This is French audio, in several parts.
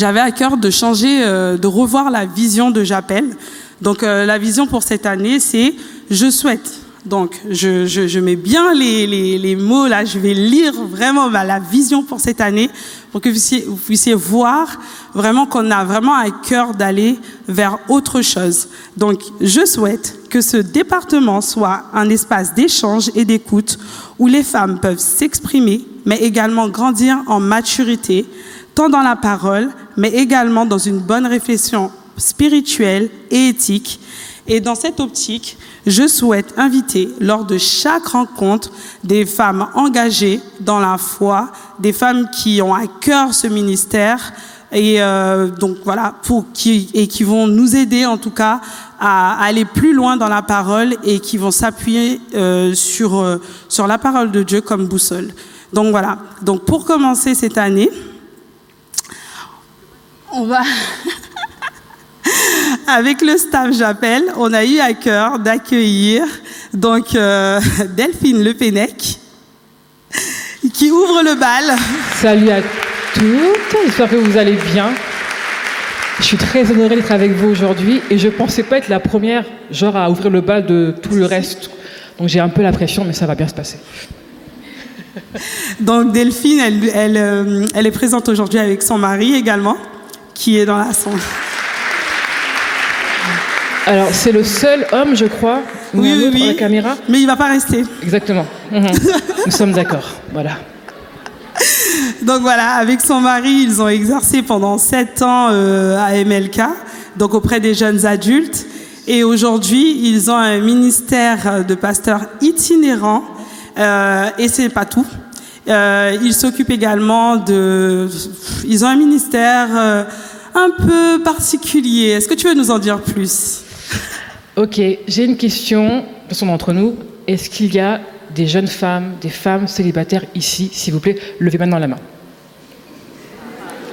j'avais à cœur de changer, euh, de revoir la vision de J'appelle. Donc euh, la vision pour cette année, c'est je souhaite. Donc je, mets bien les, mots là, je vais lire vraiment bah, la vision pour cette année pour que vous puissiez voir vraiment qu'on a vraiment à cœur d'aller vers autre chose. Donc je souhaite que ce département soit un espace d'échange et d'écoute où les femmes peuvent s'exprimer, mais également grandir en maturité, tant dans la parole, mais également dans une bonne réflexion spirituelle et éthique. Et dans cette optique, je souhaite inviter lors de chaque rencontre des femmes engagées dans la foi, des femmes qui ont à cœur ce ministère et euh, donc voilà pour qui et qui vont nous aider en tout cas à aller plus loin dans la parole et qui vont s'appuyer euh, sur euh, sur la parole de Dieu comme boussole. Donc voilà. Donc pour commencer cette année, on va Avec le staff J'appelle, on a eu à cœur d'accueillir donc euh, Delphine Le Pennec qui ouvre le bal. Salut à toutes, j'espère que vous allez bien. Je suis très honorée d'être avec vous aujourd'hui et je ne pensais pas être la première genre à ouvrir le bal de tout le reste. Donc j'ai un peu la pression, mais ça va bien se passer. Donc Delphine, elle, elle, euh, elle est présente aujourd'hui avec son mari également, qui est dans la salle. Alors, c'est le seul homme, je crois, oui, oui, oui. la caméra. Mais il ne va pas rester. Exactement. Mhm. Nous sommes d'accord. Voilà. Donc voilà, avec son mari, ils ont exercé pendant sept ans euh, à MLK, donc auprès des jeunes adultes. Et aujourd'hui, ils ont un ministère de pasteurs itinérant. Euh, et c'est pas tout. Euh, ils s'occupent également de. Ils ont un ministère euh, un peu particulier. Est-ce que tu veux nous en dire plus? Ok, j'ai une question, personne d'entre nous. Est-ce qu'il y a des jeunes femmes, des femmes célibataires ici, s'il vous plaît Levez maintenant la main.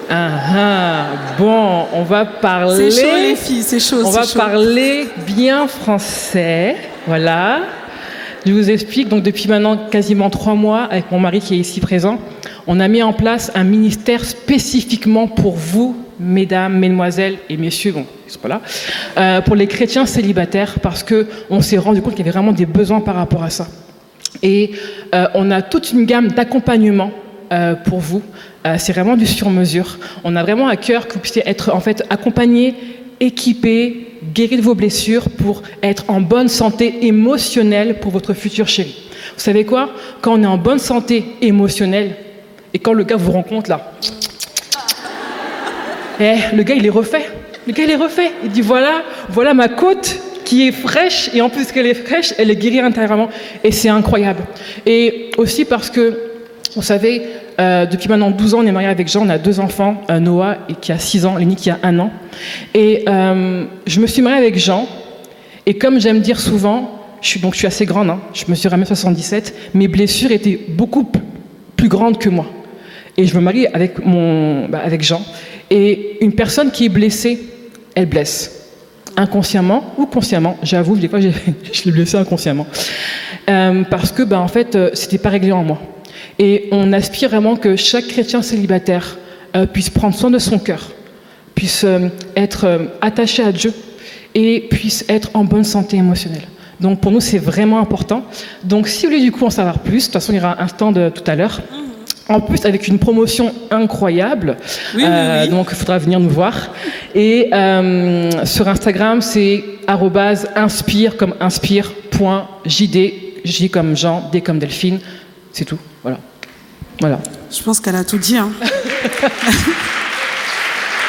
Ah, ah, bon, on va parler. C'est chaud les filles, c'est chaud. On va chaud. parler bien français, voilà. Je vous explique. Donc depuis maintenant quasiment trois mois, avec mon mari qui est ici présent, on a mis en place un ministère spécifiquement pour vous, mesdames, mesdemoiselles et messieurs, bon, ils sont pas là, euh, pour les chrétiens célibataires, parce que on s'est rendu compte qu'il y avait vraiment des besoins par rapport à ça. Et euh, on a toute une gamme d'accompagnement euh, pour vous. Euh, c'est vraiment du sur-mesure. On a vraiment à cœur que vous puissiez être en fait accompagnés, équipés, guéris de vos blessures pour être en bonne santé émotionnelle pour votre futur chéri. Vous savez quoi? Quand on est en bonne santé émotionnelle et quand le gars vous rencontre là, eh, le gars il est refait. Le gars il est refait. Il dit voilà, voilà ma côte qui est fraîche et en plus qu'elle est fraîche, elle est guérie intérieurement et c'est incroyable. Et aussi parce que, vous savez, euh, depuis maintenant 12 ans, on est marié avec Jean, on a deux enfants, euh, Noah et qui a 6 ans, Lénie qui a 1 an. Et euh, je me suis mariée avec Jean et comme j'aime dire souvent, je suis, donc je suis assez grande, hein, je me suis à 77, mes blessures étaient beaucoup plus grandes que moi. Et je me marie avec, mon, bah, avec Jean. Et une personne qui est blessée, elle blesse inconsciemment ou consciemment. J'avoue, des fois, je l'ai blessé inconsciemment. Euh, parce que, ben, en fait, euh, c'était pas réglé en moi. Et on aspire vraiment que chaque chrétien célibataire euh, puisse prendre soin de son cœur, puisse euh, être attaché à Dieu et puisse être en bonne santé émotionnelle. Donc pour nous, c'est vraiment important. Donc si vous voulez du coup en savoir plus, de toute façon, il y aura un stand tout à l'heure. En plus, avec une promotion incroyable. Oui, Euh, oui. donc, il faudra venir nous voir. Et euh, sur Instagram, c'est inspire comme inspire.jd, J comme Jean, D comme Delphine. C'est tout. Voilà. Voilà. Je pense qu'elle a tout dit. Hein.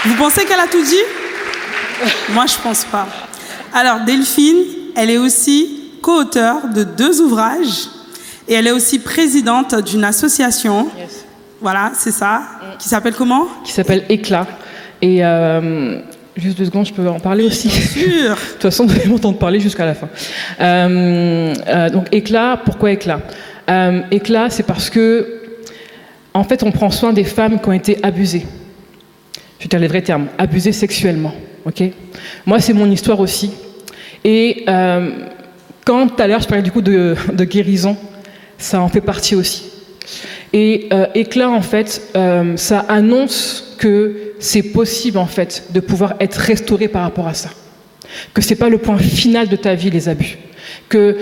Vous pensez qu'elle a tout dit? Moi, je pense pas. Alors, Delphine, elle est aussi co-auteure de deux ouvrages et elle est aussi présidente d'une association. Voilà, c'est ça. Qui s'appelle comment? Qui s'appelle Éclat. Et euh, juste deux secondes, je peux en parler aussi. Sûr. De toute façon, vous allez m'entendre parler jusqu'à la fin. Euh, euh, donc éclat, pourquoi éclat? Éclat, c'est parce que, en fait, on prend soin des femmes qui ont été abusées. Je vais dire les vrais termes, abusées sexuellement. Ok? Moi, c'est mon histoire aussi. Et quand tout à l'heure, je parlais du coup de, de guérison, ça en fait partie aussi. Et euh, éclat, en fait, euh, ça annonce que c'est possible en fait de pouvoir être restauré par rapport à ça. Que c'est pas le point final de ta vie les abus. Que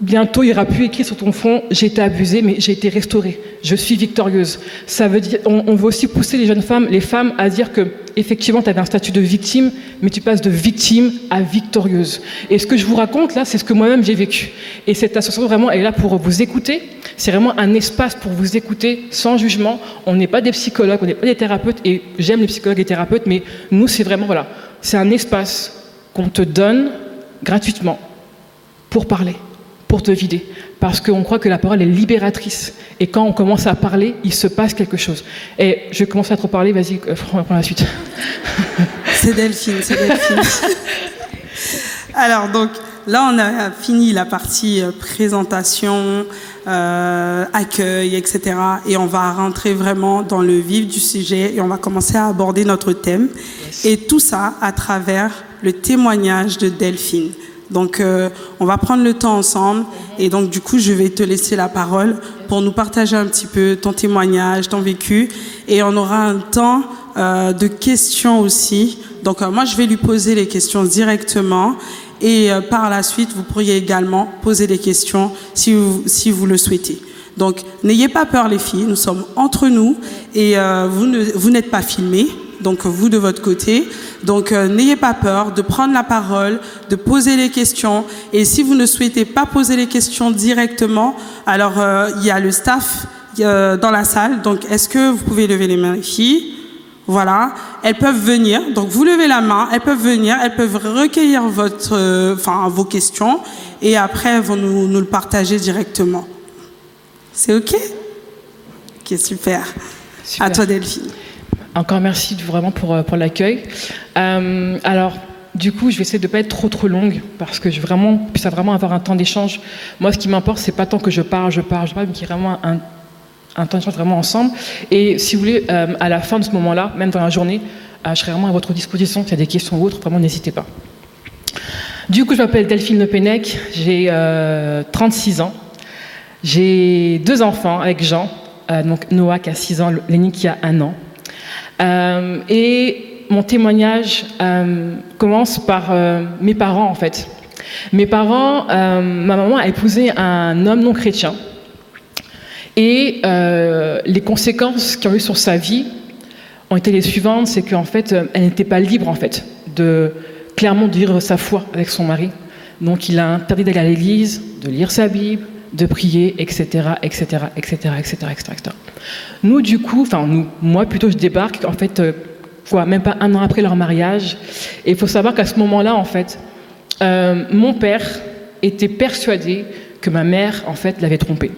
bientôt il n'y aura plus écrit sur ton front j'ai été abusée mais j'ai été restaurée, je suis victorieuse. Ça veut dire on, veut aussi pousser les jeunes femmes, les femmes à dire que effectivement tu avais un statut de victime mais tu passes de victime à victorieuse. Et ce que je vous raconte là, c'est ce que moi-même j'ai vécu. Et cette association vraiment elle est là pour vous écouter. C'est vraiment un espace pour vous écouter sans jugement. On n'est pas des psychologues, on n'est pas des thérapeutes et j'aime les psychologues et les thérapeutes mais nous c'est vraiment voilà, c'est un espace qu'on te donne gratuitement pour parler pour te vider. Parce qu'on croit que la parole est libératrice. Et quand on commence à parler, il se passe quelque chose. Et je vais commencer à trop parler, vas-y, euh, prends la suite. C'est Delphine, c'est Delphine. Alors, donc, là, on a fini la partie euh, présentation, euh, accueil, etc. Et on va rentrer vraiment dans le vif du sujet et on va commencer à aborder notre thème. Et tout ça à travers le témoignage de Delphine. Donc, euh, on va prendre le temps ensemble. Et donc, du coup, je vais te laisser la parole pour nous partager un petit peu ton témoignage, ton vécu. Et on aura un temps euh, de questions aussi. Donc, euh, moi, je vais lui poser les questions directement. Et par la suite, vous pourriez également poser des questions si vous, si vous le souhaitez. Donc, n'ayez pas peur, les filles. Nous sommes entre nous et vous, ne, vous n'êtes pas filmés donc vous de votre côté. Donc euh, n'ayez pas peur de prendre la parole, de poser les questions. Et si vous ne souhaitez pas poser les questions directement, alors euh, il y a le staff euh, dans la salle. Donc est-ce que vous pouvez lever les mains, filles voilà, elles peuvent venir. Donc vous levez la main, elles peuvent venir, elles peuvent recueillir votre, enfin vos questions, et après elles vont nous, nous le partager directement. C'est ok? Ok, super. super. À toi Delphine. Encore merci vraiment pour, euh, pour l'accueil. Euh, alors, du coup, je vais essayer de ne pas être trop trop longue parce que je vraiment, puisse vraiment avoir un temps d'échange. Moi, ce qui m'importe, c'est pas tant que je parle, je parle, je parle, mais qu'il y ait vraiment un, un temps d'échange vraiment ensemble. Et si vous voulez, euh, à la fin de ce moment-là, même dans la journée, je serai vraiment à votre disposition. S'il y a des questions ou autres, vraiment, n'hésitez pas. Du coup, je m'appelle Delphine Lepenec, j'ai 36 ans. J'ai deux enfants avec Jean, donc Noah qui a 6 ans, Lénie qui a 1 an. Euh, et mon témoignage euh, commence par euh, mes parents, en fait. Mes parents, ma maman a épousé un homme non chrétien. Et les conséquences qu'il a eu sur sa vie ont été les suivantes, c'est qu'en fait, elle n'était pas libre, en fait, de clairement de vivre sa foi avec son mari. Donc il a interdit d'aller à l'église, de lire sa Bible, de prier, etc., etc., etc., etc., etc. Nous, du coup, enfin, nous, moi plutôt, je débarque, en fait, euh, quoi, même pas un an après leur mariage. Et il faut savoir qu'à ce moment-là, en fait, euh, mon père était persuadé que ma mère, en fait, l'avait trompé.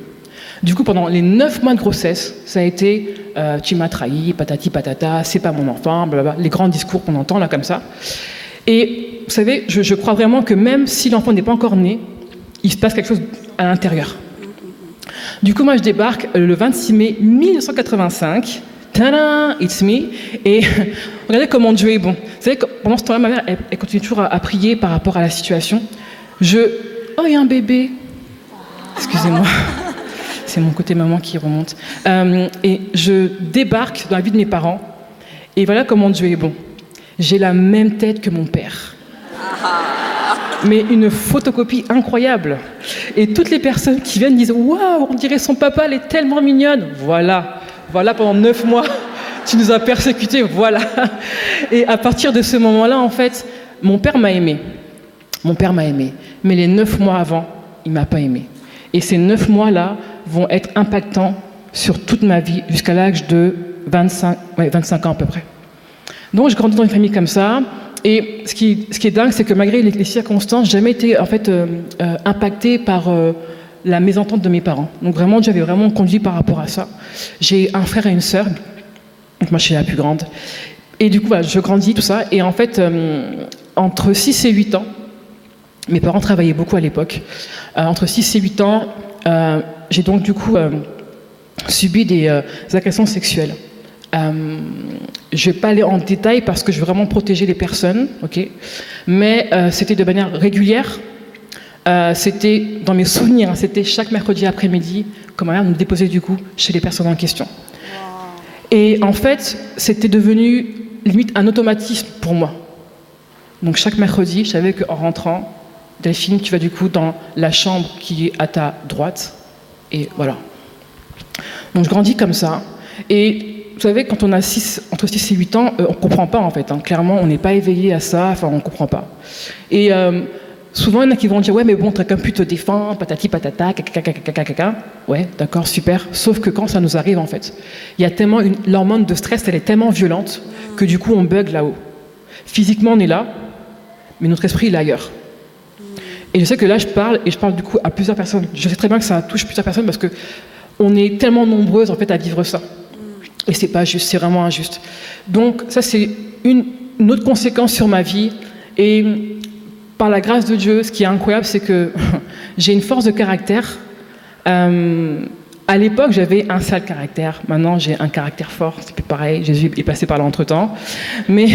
Du coup, pendant les neuf mois de grossesse, ça a été euh, tu m'as trahi, patati patata, c'est pas mon enfant, blablabla, les grands discours qu'on entend là comme ça. Et vous savez, je crois vraiment que même si l'enfant n'est pas encore né, il se passe quelque chose à l'intérieur. Du coup, moi, je débarque le 26 mai 1985. Tada, it's me. Et regardez comment Dieu est bon. Vous savez, pendant ce temps-là, ma mère, elle, continue toujours à, prier par rapport à la situation. Je. Oh, il y a un bébé. Excusez-moi. C'est mon côté maman qui remonte. Euh, et je débarque dans la vie de mes parents. Et voilà comment Dieu est bon. J'ai la même tête que mon père mais une photocopie incroyable. Et toutes les personnes qui viennent disent Waouh, on dirait son papa, elle est tellement mignonne. Voilà, voilà pendant neuf mois, tu nous as persécutés, voilà. Et à partir de ce moment-là, en fait, mon père m'a aimé. Mon père m'a aimé. Mais les neuf mois avant, il m'a pas aimé. Et ces neuf mois-là vont être impactants sur toute ma vie jusqu'à l'âge de 25, 25 ans à peu près. Donc je grandis dans une famille comme ça. Et ce qui, est dingue, c'est que malgré les, circonstances, j'ai jamais été en fait euh, euh, impactée par euh, la mésentente de mes parents. Donc vraiment, j'avais vraiment conduit par rapport à ça. J'ai un frère et une sœur. Donc moi, je suis la plus grande. Et du coup, je grandis, tout ça. Et en fait, entre 6 et 8 ans, mes parents travaillaient beaucoup à l'époque. entre 6 et 8 ans, j'ai donc du coup subi des agressions sexuelles. Je ne vais pas aller en détail parce que je veux vraiment protéger les personnes, ok? Mais euh, c'était de manière régulière. Euh, c'était dans mes souvenirs, hein, c'était chaque mercredi après-midi que ma mère nous déposait du coup chez les personnes en question. Et en fait, c'était devenu limite un automatisme pour moi. Donc chaque mercredi, je savais qu'en rentrant, Delphine, tu vas du coup dans la chambre qui est à ta droite. Et voilà. Donc je grandis comme ça. Et savez, quand on a entre 6 et 8 ans, euh, on ne comprend pas en fait. Hein. Clairement, on n'est pas éveillé à ça, enfin on ne comprend pas. Et euh, souvent, il y en a qui vont dire Ouais, mais bon, quelqu'un pu te défendre, patati patata, caca, Ouais, d'accord, super. Sauf que quand ça nous arrive en fait, il y a tellement. L'hormone de stress, elle est tellement violente que du coup, on bug là-haut. Physiquement, on est là, mais notre esprit, il est ailleurs. Et je sais que là, je parle, et je parle du coup à plusieurs personnes. Je sais très bien que ça touche plusieurs personnes parce que on est tellement nombreuses en fait à vivre ça. Et c'est pas juste, c'est vraiment injuste. Donc ça, c'est une, autre conséquence sur ma vie. Et par la grâce de Dieu, ce qui est incroyable, c'est que j'ai une force de caractère. Euh, à l'époque, j'avais un sale caractère. Maintenant, j'ai un caractère fort. C'est plus pareil. Jésus est passé par là entre temps. Mais,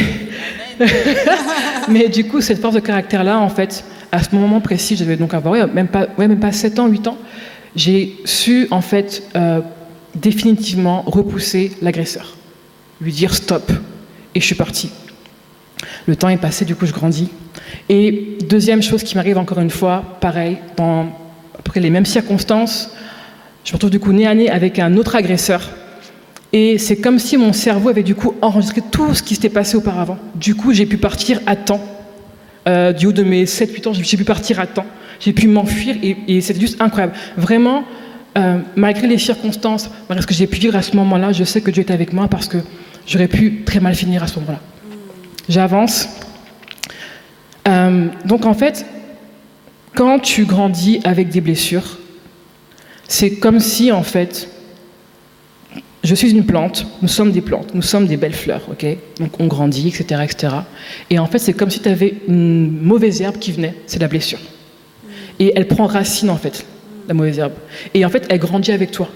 mais du coup, cette force de caractère-là, en fait, à ce moment précis, je devais donc avoir même, pas, même pas 7 ans, 8 ans, j'ai su en fait euh, définitivement repousser l'agresseur, lui dire stop, et je suis partie. Le temps est passé, du coup je grandis. Et deuxième chose qui m'arrive encore une fois, pareil, dans les mêmes circonstances, je me retrouve du coup nez à nez avec un autre agresseur. Et c'est comme si mon cerveau avait du coup enregistré tout ce qui s'était passé auparavant. Du coup, j'ai pu partir à temps euh, du haut de mes 7-8 ans, j'ai pu partir à temps, j'ai pu m'enfuir et, c'était juste incroyable. Vraiment, euh, malgré les circonstances, malgré ce que j'ai pu vivre à ce moment-là, je sais que Dieu est avec moi parce que j'aurais pu très mal finir à ce moment-là. J'avance. Euh, donc en fait, quand tu grandis avec des blessures, c'est comme si en fait je suis une plante, nous sommes des plantes, nous sommes des belles fleurs, ok? Donc on grandit, etc., etc. Et en fait, c'est comme si tu avais une mauvaise herbe qui venait, c'est la blessure. Et elle prend racine, en fait, la mauvaise herbe. Et en fait, elle grandit avec toi.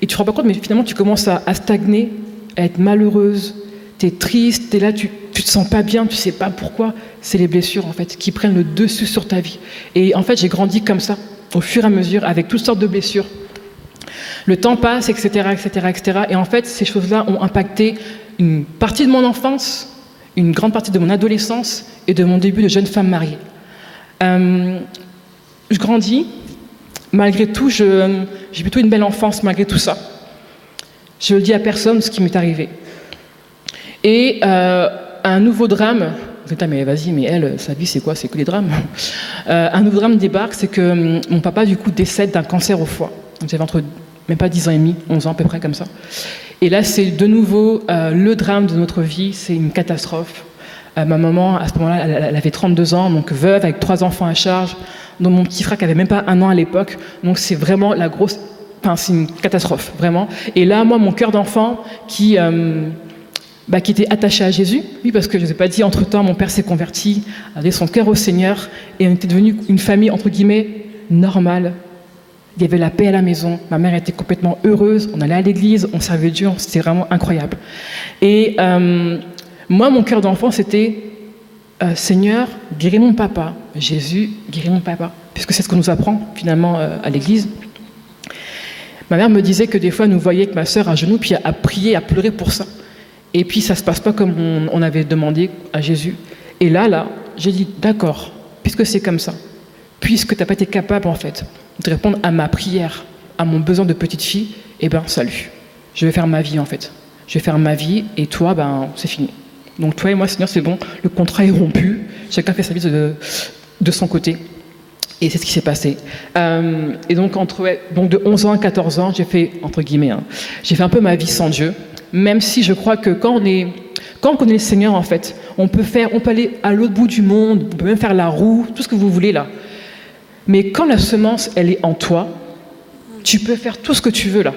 Et tu te rends pas compte, mais finalement, tu commences à, stagner, à être malheureuse, tu es triste, tu es là, tu, tu te sens pas bien, tu sais pas pourquoi. C'est les blessures, en fait, qui prennent le dessus sur ta vie. Et en fait, j'ai grandi comme ça, au fur et à mesure, avec toutes sortes de blessures le temps passe, etc., etc., etc. Et en fait, ces choses-là ont impacté une partie de mon enfance, une grande partie de mon adolescence et de mon début de jeune femme mariée. Euh, je grandis, malgré tout, j'ai plutôt une belle enfance malgré tout ça. Je ne dis à personne ce qui m'est arrivé. Et euh, un nouveau drame, mais vas-y, mais elle, sa vie, c'est quoi? C'est que les drames. Euh, un nouveau drame débarque, c'est que hum, mon papa, du coup, décède d'un cancer au foie. J'avais entre même pas 10 ans et demi, 11 ans à peu près comme ça. Et là, c'est de nouveau euh, le drame de notre vie, c'est une catastrophe. Ma maman, à ce moment-là, elle, avait 32 ans, donc veuve, avec trois enfants à charge, dont mon petit frère qui avait même pas un an à l'époque. Donc c'est vraiment la grosse... Enfin, c'est une catastrophe, vraiment. Et là, moi, mon cœur d'enfant, qui... Euh, bah, qui était attaché à Jésus, oui, parce que je ne vous ai pas dit, entre-temps, mon père s'est converti, avait son cœur au Seigneur, et on était devenu une famille, entre guillemets, normale, il y avait la paix à la maison. Ma mère était complètement heureuse. On allait à l'église, on servait Dieu. C'était vraiment incroyable. Et euh, moi, mon cœur d'enfant, c'était euh, Seigneur, guéris mon papa. Jésus, guéris mon papa. Puisque c'est ce qu'on nous apprend finalement euh, à l'église. Ma mère me disait que des fois, nous voyait que ma sœur à genoux, puis à prier, à pleurer pour ça. Et puis, ça ne se passe pas comme on, on avait demandé à Jésus. Et là, là, j'ai dit, d'accord, puisque c'est comme ça, puisque tu n'as pas été capable, en fait, de répondre à ma prière, à mon besoin de petite fille, eh ben salut. Je vais faire ma vie en fait. Je vais faire ma vie et toi, ben c'est fini. Donc toi et moi, Seigneur, c'est bon, le contrat est rompu, chacun fait sa vie de, de son côté. Et c'est ce qui s'est passé. Euh, et donc, entre, donc de 11 ans à 14 ans, j'ai fait, entre guillemets, hein, j'ai fait un peu ma vie sans Dieu, même si je crois que quand on, est, quand on connaît le Seigneur, en fait, on peut, faire, on peut aller à l'autre bout du monde, on peut même faire la roue, tout ce que vous voulez là. Mais quand la semence, elle est en toi, tu peux faire tout ce que tu veux là.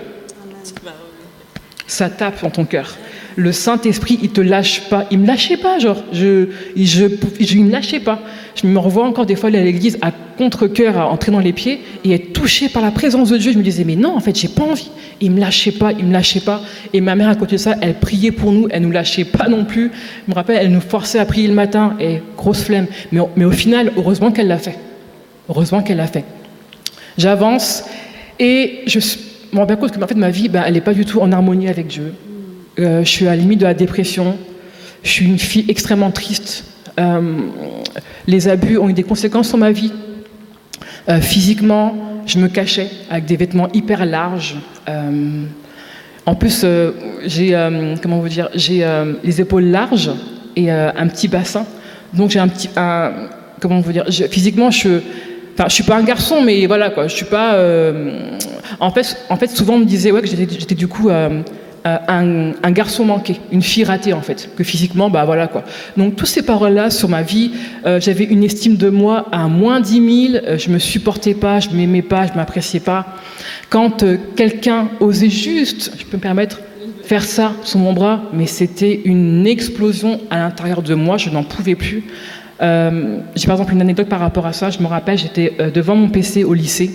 Ça tape dans ton cœur. Le Saint-Esprit, il te lâche pas. Il me lâchait pas, genre. Je, je, je, me pas. Je me revois encore des fois à l'église à contre-cœur, à entrer dans les pieds et être touché par la présence de Dieu. Je me disais, mais non, en fait, j'ai pas envie. Il me lâchait pas, il me lâchait pas. Et ma mère, à côté de ça, elle priait pour nous, elle nous lâchait pas non plus. Je me rappelle, elle nous forçait à prier le matin et grosse flemme. Mais, mais au final, heureusement qu'elle l'a fait. Heureusement qu'elle l'a fait. J'avance et je me rends bien compte que en fait, ma vie, ben, elle n'est pas du tout en harmonie avec Dieu. Euh, je suis à la limite de la dépression. Je suis une fille extrêmement triste. Euh, les abus ont eu des conséquences sur ma vie. Euh, physiquement, je me cachais avec des vêtements hyper larges. En plus, j'ai comment vous dire, j'ai les épaules larges et un petit bassin. Donc j'ai un petit, comment vous dire, physiquement je Enfin, je suis pas un garçon, mais voilà quoi. Je suis pas. en fait, en fait, souvent on me disait ouais que j'étais du coup un, garçon manqué, une fille ratée en fait, que physiquement, bah voilà quoi. Donc toutes ces paroles-là sur ma vie, euh, j'avais une estime de moi à moins 10 000, euh, je me supportais pas, je m'aimais pas, je m'appréciais pas. Quand quelqu'un osait juste, je peux me permettre, faire ça sur mon bras, mais c'était une explosion à l'intérieur de moi, je n'en pouvais plus. J'ai par exemple une anecdote par rapport à ça, je me rappelle, j'étais devant mon PC au lycée,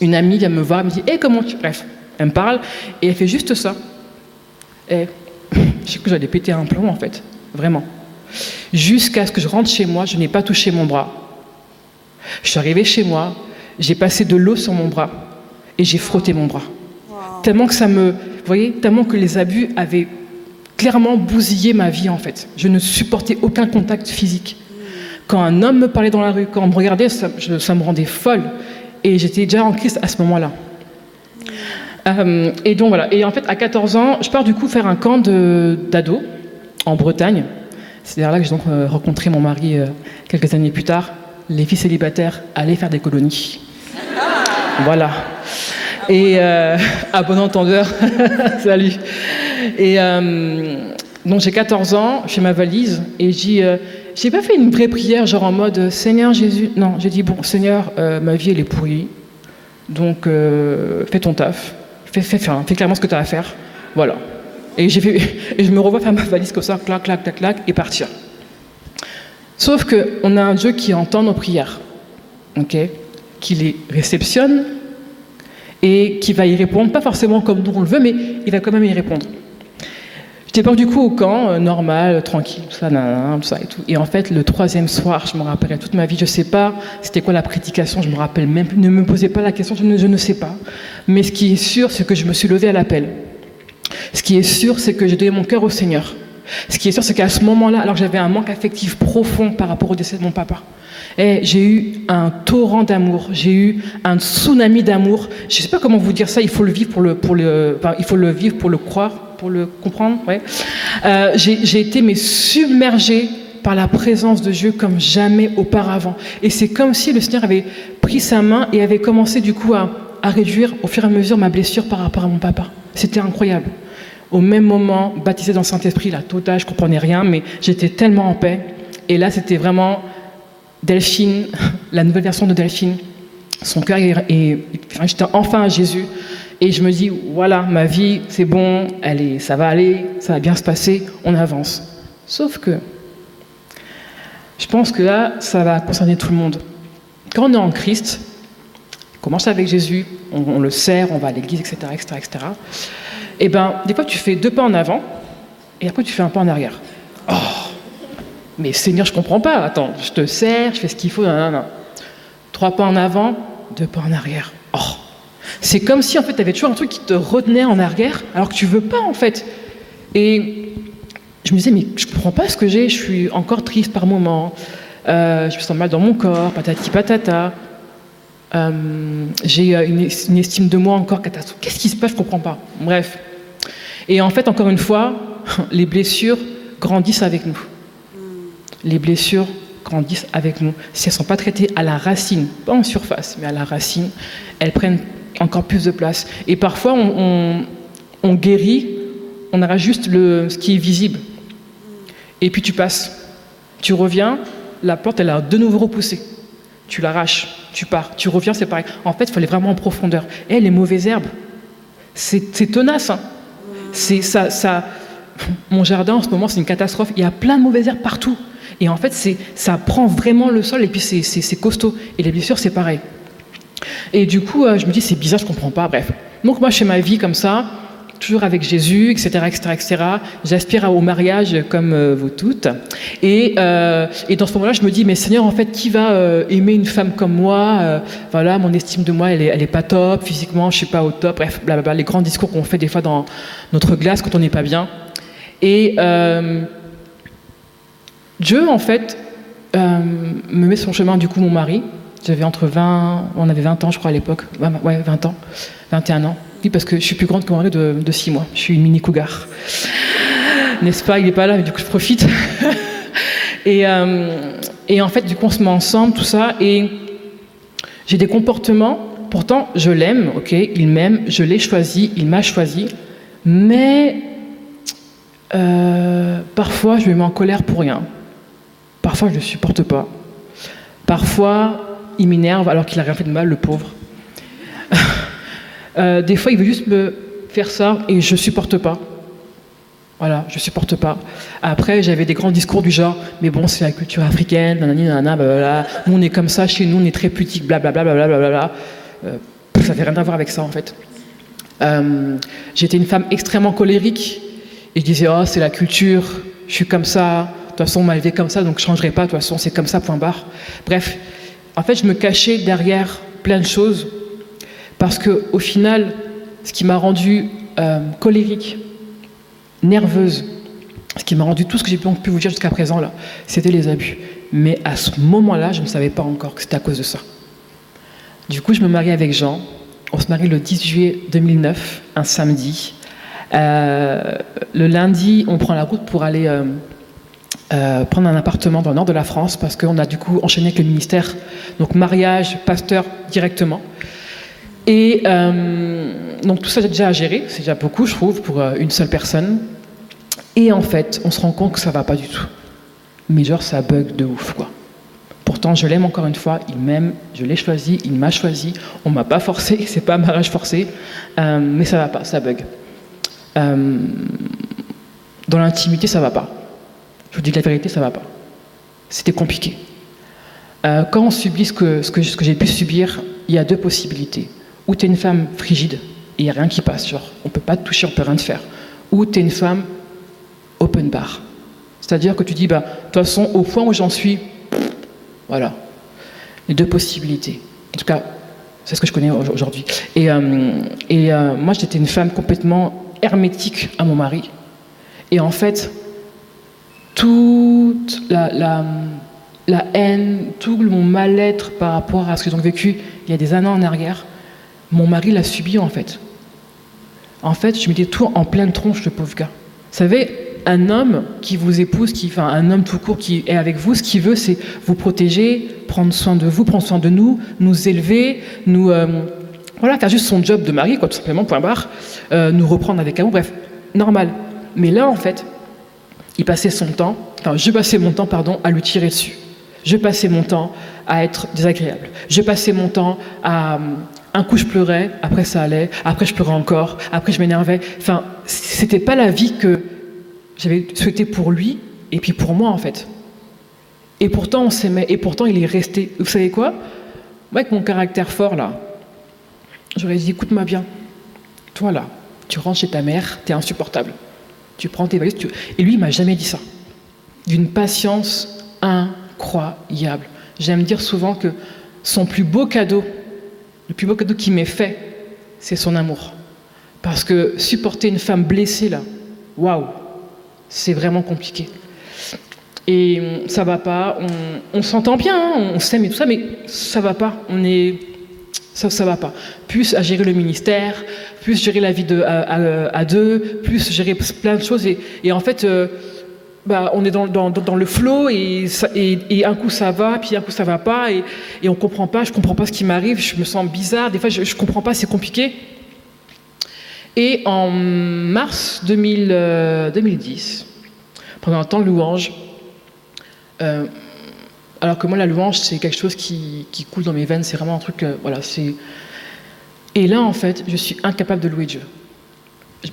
une amie vient me voir, elle me dit Hé, comment tu. Bref, elle me parle, et elle fait juste ça. Et j'ai cru que j'allais péter un plomb en fait, vraiment. Jusqu'à ce que je rentre chez moi, je n'ai pas touché mon bras. Je suis arrivée chez moi, j'ai passé de l'eau sur mon bras et j'ai frotté mon bras. Tellement que ça me, vous voyez, tellement que les abus avaient clairement bousillé ma vie en fait. Je ne supportais aucun contact physique. Quand un homme me parlait dans la rue, quand on me regardait, ça, ça me rendait folle. Et j'étais déjà en crise à ce moment-là. Euh, et donc voilà. Et en fait, à 14 ans, je pars du coup faire un camp d'ado en Bretagne. C'est là que j'ai donc euh, rencontré mon mari euh, quelques années plus tard. Les filles célibataires allaient faire des colonies. Voilà. Et à bon entendeur, salut. Et donc j'ai 14 ans, je fais ma valise et j'ai j'ai pas fait une vraie prière, genre en mode Seigneur Jésus. Non, j'ai dit bon Seigneur, ma vie elle est pourrie, donc fais ton taf fais, fais, clairement ce que tu as à faire. Voilà. Et, je me revois faire ma valise comme ça, clac, clac, clac, clac, et partir. Sauf qu'on a un Dieu qui entend nos prières, qui les réceptionne et qui va y répondre, pas forcément comme nous on le veut, mais il va quand même y répondre. J'étais pas du coup au camp, euh, normal, tranquille, tout ça, tout ça et tout. Et en fait, le troisième soir, je me rappellerai toute ma vie, je sais pas c'était quoi la prédication, je me rappelle même, ne me posez pas la question, je ne, sais pas. Mais ce qui est sûr, c'est que je me suis levé à l'appel. Ce qui est sûr, c'est que j'ai donné mon cœur au Seigneur. Ce qui est sûr, c'est qu'à ce moment-là, alors j'avais un manque affectif profond par rapport au décès de mon papa, et j'ai eu un torrent d'amour, j'ai eu un tsunami d'amour. Je ne sais pas comment vous dire ça, il faut le vivre pour le, il faut le vivre pour le croire pour le comprendre. Ouais. Euh, j'ai été mais submergée par la présence de Dieu comme jamais auparavant. Et c'est comme si le Seigneur avait pris sa main et avait commencé du coup à, réduire au fur et à mesure ma blessure par rapport à mon papa. C'était incroyable. Au même moment, baptisé dans le Saint-Esprit, la totale, je comprenais rien, mais j'étais tellement en paix. Et là, c'était vraiment Delphine, la nouvelle version de Delphine. Son cœur est, j'étais enfin à Jésus. Et je me dis, voilà, ma vie, c'est bon, est, ça va aller, ça va bien se passer, on avance. Sauf que, je pense que là, ça va concerner tout le monde. Quand on est en Christ, on commence avec Jésus, on, le sert, on va à l'église, etc., etc., etc. Et ben, des fois, tu fais deux pas en avant, et après, tu fais un pas en arrière. Oh, mais Seigneur, je comprends pas. Attends, je te sers, je fais ce qu'il faut. Non, non. Trois pas en avant, deux pas en arrière. Oh, c'est comme si en fait tu avais toujours un truc qui te retenait en arrière alors que tu veux pas en fait. Et je me disais mais je comprends pas ce que j'ai, je suis encore triste par moments, euh, je me sens mal dans mon corps, patati patata. Euh, j'ai euh, une, une, estime de moi encore catastrophique. Qu'est-ce qui se passe? Je comprends pas. Bref. Et en fait, encore une fois, les blessures grandissent avec nous. Les blessures grandissent avec nous. Si elles ne sont pas traitées à la racine, pas en surface, mais à la racine, elles prennent encore plus de place. Et parfois, on, guérit, on aura juste le, ce qui est visible. Et puis tu passes, tu reviens, la porte, elle a de nouveau repoussé. Tu l'arraches, tu pars, tu reviens, c'est pareil. En fait, il fallait vraiment en profondeur. Et les mauvaises herbes, c'est tenace. Hein. C'est ça, ça. Mon jardin, en ce moment, c'est une catastrophe. Il y a plein de mauvaises herbes partout. Et en fait, ça prend vraiment le sol et puis c'est costaud. Et les blessures, c'est pareil. Et du coup, euh, je me dis, c'est bizarre, je comprends pas, bref. Donc moi, je fais ma vie comme ça, toujours avec Jésus, etc., etc., etc. J'aspire au mariage comme euh, vous toutes. Et, euh, et, dans ce moment-là, je me dis, mais Seigneur, en fait, qui va aimer une femme comme moi Voilà, mon estime de moi, elle est, elle est pas top, physiquement, je suis pas au top. Bref, blablabla, les grands discours qu'on fait des fois dans notre glace quand on n'est pas bien. Et Dieu, en fait, euh, me met sur le chemin, du coup, mon mari. J'avais entre 20, on avait 20 ans, je crois, à l'époque. Ouais, 20 ans, 21 ans. Oui, parce que je suis plus grande que mon mari de, de 6 mois. Je suis une mini cougar. N'est-ce pas? Il n'est pas là, mais du coup, je profite. et, euh, et en fait, du coup, on se met ensemble, tout ça. Et j'ai des comportements, pourtant, je l'aime, ok? Il m'aime, je l'ai choisi, il m'a choisi. Mais euh, parfois, je me mets en colère pour rien. Parfois, je ne supporte pas. Parfois, il m'énerve alors qu'il n'a rien fait de mal, le pauvre. Euh, des fois, il veut juste me faire ça et je ne supporte pas. Voilà, je supporte pas. Après, j'avais des grands discours du genre, mais bon, c'est la culture africaine, nanani, nanana, blablabla. Nous, on est comme ça, chez nous, on est très pudique, blablabla, blablabla. Euh, ça n'avait rien à voir avec ça, en fait. Euh, j'étais une femme extrêmement colérique, et je disais, oh, c'est la culture, je suis comme ça, toute façon, on m'a élevé comme ça, donc je ne changerai pas, de toute façon, c'est comme ça, point barre. Bref, en fait, je me cachais derrière plein de choses, parce que au final, ce qui m'a rendu euh, colérique, nerveuse, ce qui m'a rendu tout ce que j'ai pu vous dire jusqu'à présent, là, c'était les abus. Mais à ce moment-là, je ne savais pas encore que c'était à cause de ça. Du coup, je me marie avec Jean. On se marie le 10 juillet 2009, un samedi. Euh, le lundi, on prend la route pour aller euh, euh, prendre un appartement dans le nord de la France parce qu'on a du coup enchaîné avec le ministère. Donc mariage, pasteur directement. Et donc tout ça, j'ai déjà à gérer. C'est déjà beaucoup, je trouve, pour une seule personne. Et en fait, on se rend compte que ça va pas du tout. Mais genre, ça bug de ouf, quoi. Pourtant, je l'aime encore une fois, il m'aime, je l'ai choisi, il m'a choisi, on m'a pas forcé, c'est pas un mariage forcé, mais ça va pas, ça bug. Euh, dans l'intimité, ça va pas. Je vous dis la vérité, ça va pas. C'était compliqué. Euh, quand on subit ce que, j'ai pu subir, il y a deux possibilités. Ou tu es une femme frigide, et il n'y a rien qui passe, on peut pas te toucher, on peut rien te faire. Ou tu es une femme open bar. C'est-à-dire que tu dis, bah, de toute façon, au point où j'en suis, voilà. Les deux possibilités. En tout cas, c'est ce que je connais aujourd'hui. Et, euh, et moi, j'étais une femme complètement hermétique à mon mari. Et en fait, toute la, la, haine, tout mon mal-être par rapport à ce qu'ils ont vécu il y a des années en arrière, mon mari l'a subi en fait. En fait, je mettais tout en pleine tronche, le pauvre gars. Vous savez, un homme qui vous épouse, qui, enfin un homme tout court qui est avec vous, ce qu'il veut, c'est vous protéger, prendre soin de vous, prendre soin de nous, nous élever, nous, euh, voilà, faire juste son job de mari, quoi, tout simplement, point barre, euh, nous reprendre avec amour, bref, normal. Mais là, en fait, il passait son temps, enfin, je passais mon temps, pardon, à lui tirer dessus. Je passais mon temps à être désagréable. Je passais mon temps à. Un coup, je pleurais, après ça allait, après je pleurais encore, après je m'énervais. Enfin, c'était pas la vie que j'avais souhaité pour lui et puis pour moi, en fait. Et pourtant, on s'aimait, et pourtant, il est resté. Vous savez quoi? Moi, avec mon caractère fort, là, J'aurais dit, écoute-moi bien, toi là, tu rentres chez ta mère, tu es insupportable. Tu prends tes valises. Et lui, il m'a jamais dit ça. D'une patience incroyable. J'aime dire souvent que son plus beau cadeau, le plus beau cadeau qu'il m'ait fait, c'est son amour. Parce que supporter une femme blessée, là, waouh, c'est vraiment compliqué. Et ça va pas, on, s'entend bien, hein, on s'aime et tout ça, mais ça va pas. On est ça, ça va pas. Plus à gérer le ministère, plus gérer la vie à, deux, plus gérer plein de choses. Et, en fait, euh, bah, on est dans, dans, le flot et, et, un coup ça va, puis un coup ça va pas, et, et on comprend pas, je comprends pas ce qui m'arrive, je me sens bizarre, des fois je, je comprends pas, c'est compliqué. Et en mars 2000, 2010, euh, pendant un temps de louange, euh, alors que moi, la louange, c'est quelque chose qui, coule dans mes veines, c'est vraiment un truc. Euh, voilà, c'est. Et là, en fait, je suis incapable de louer Dieu.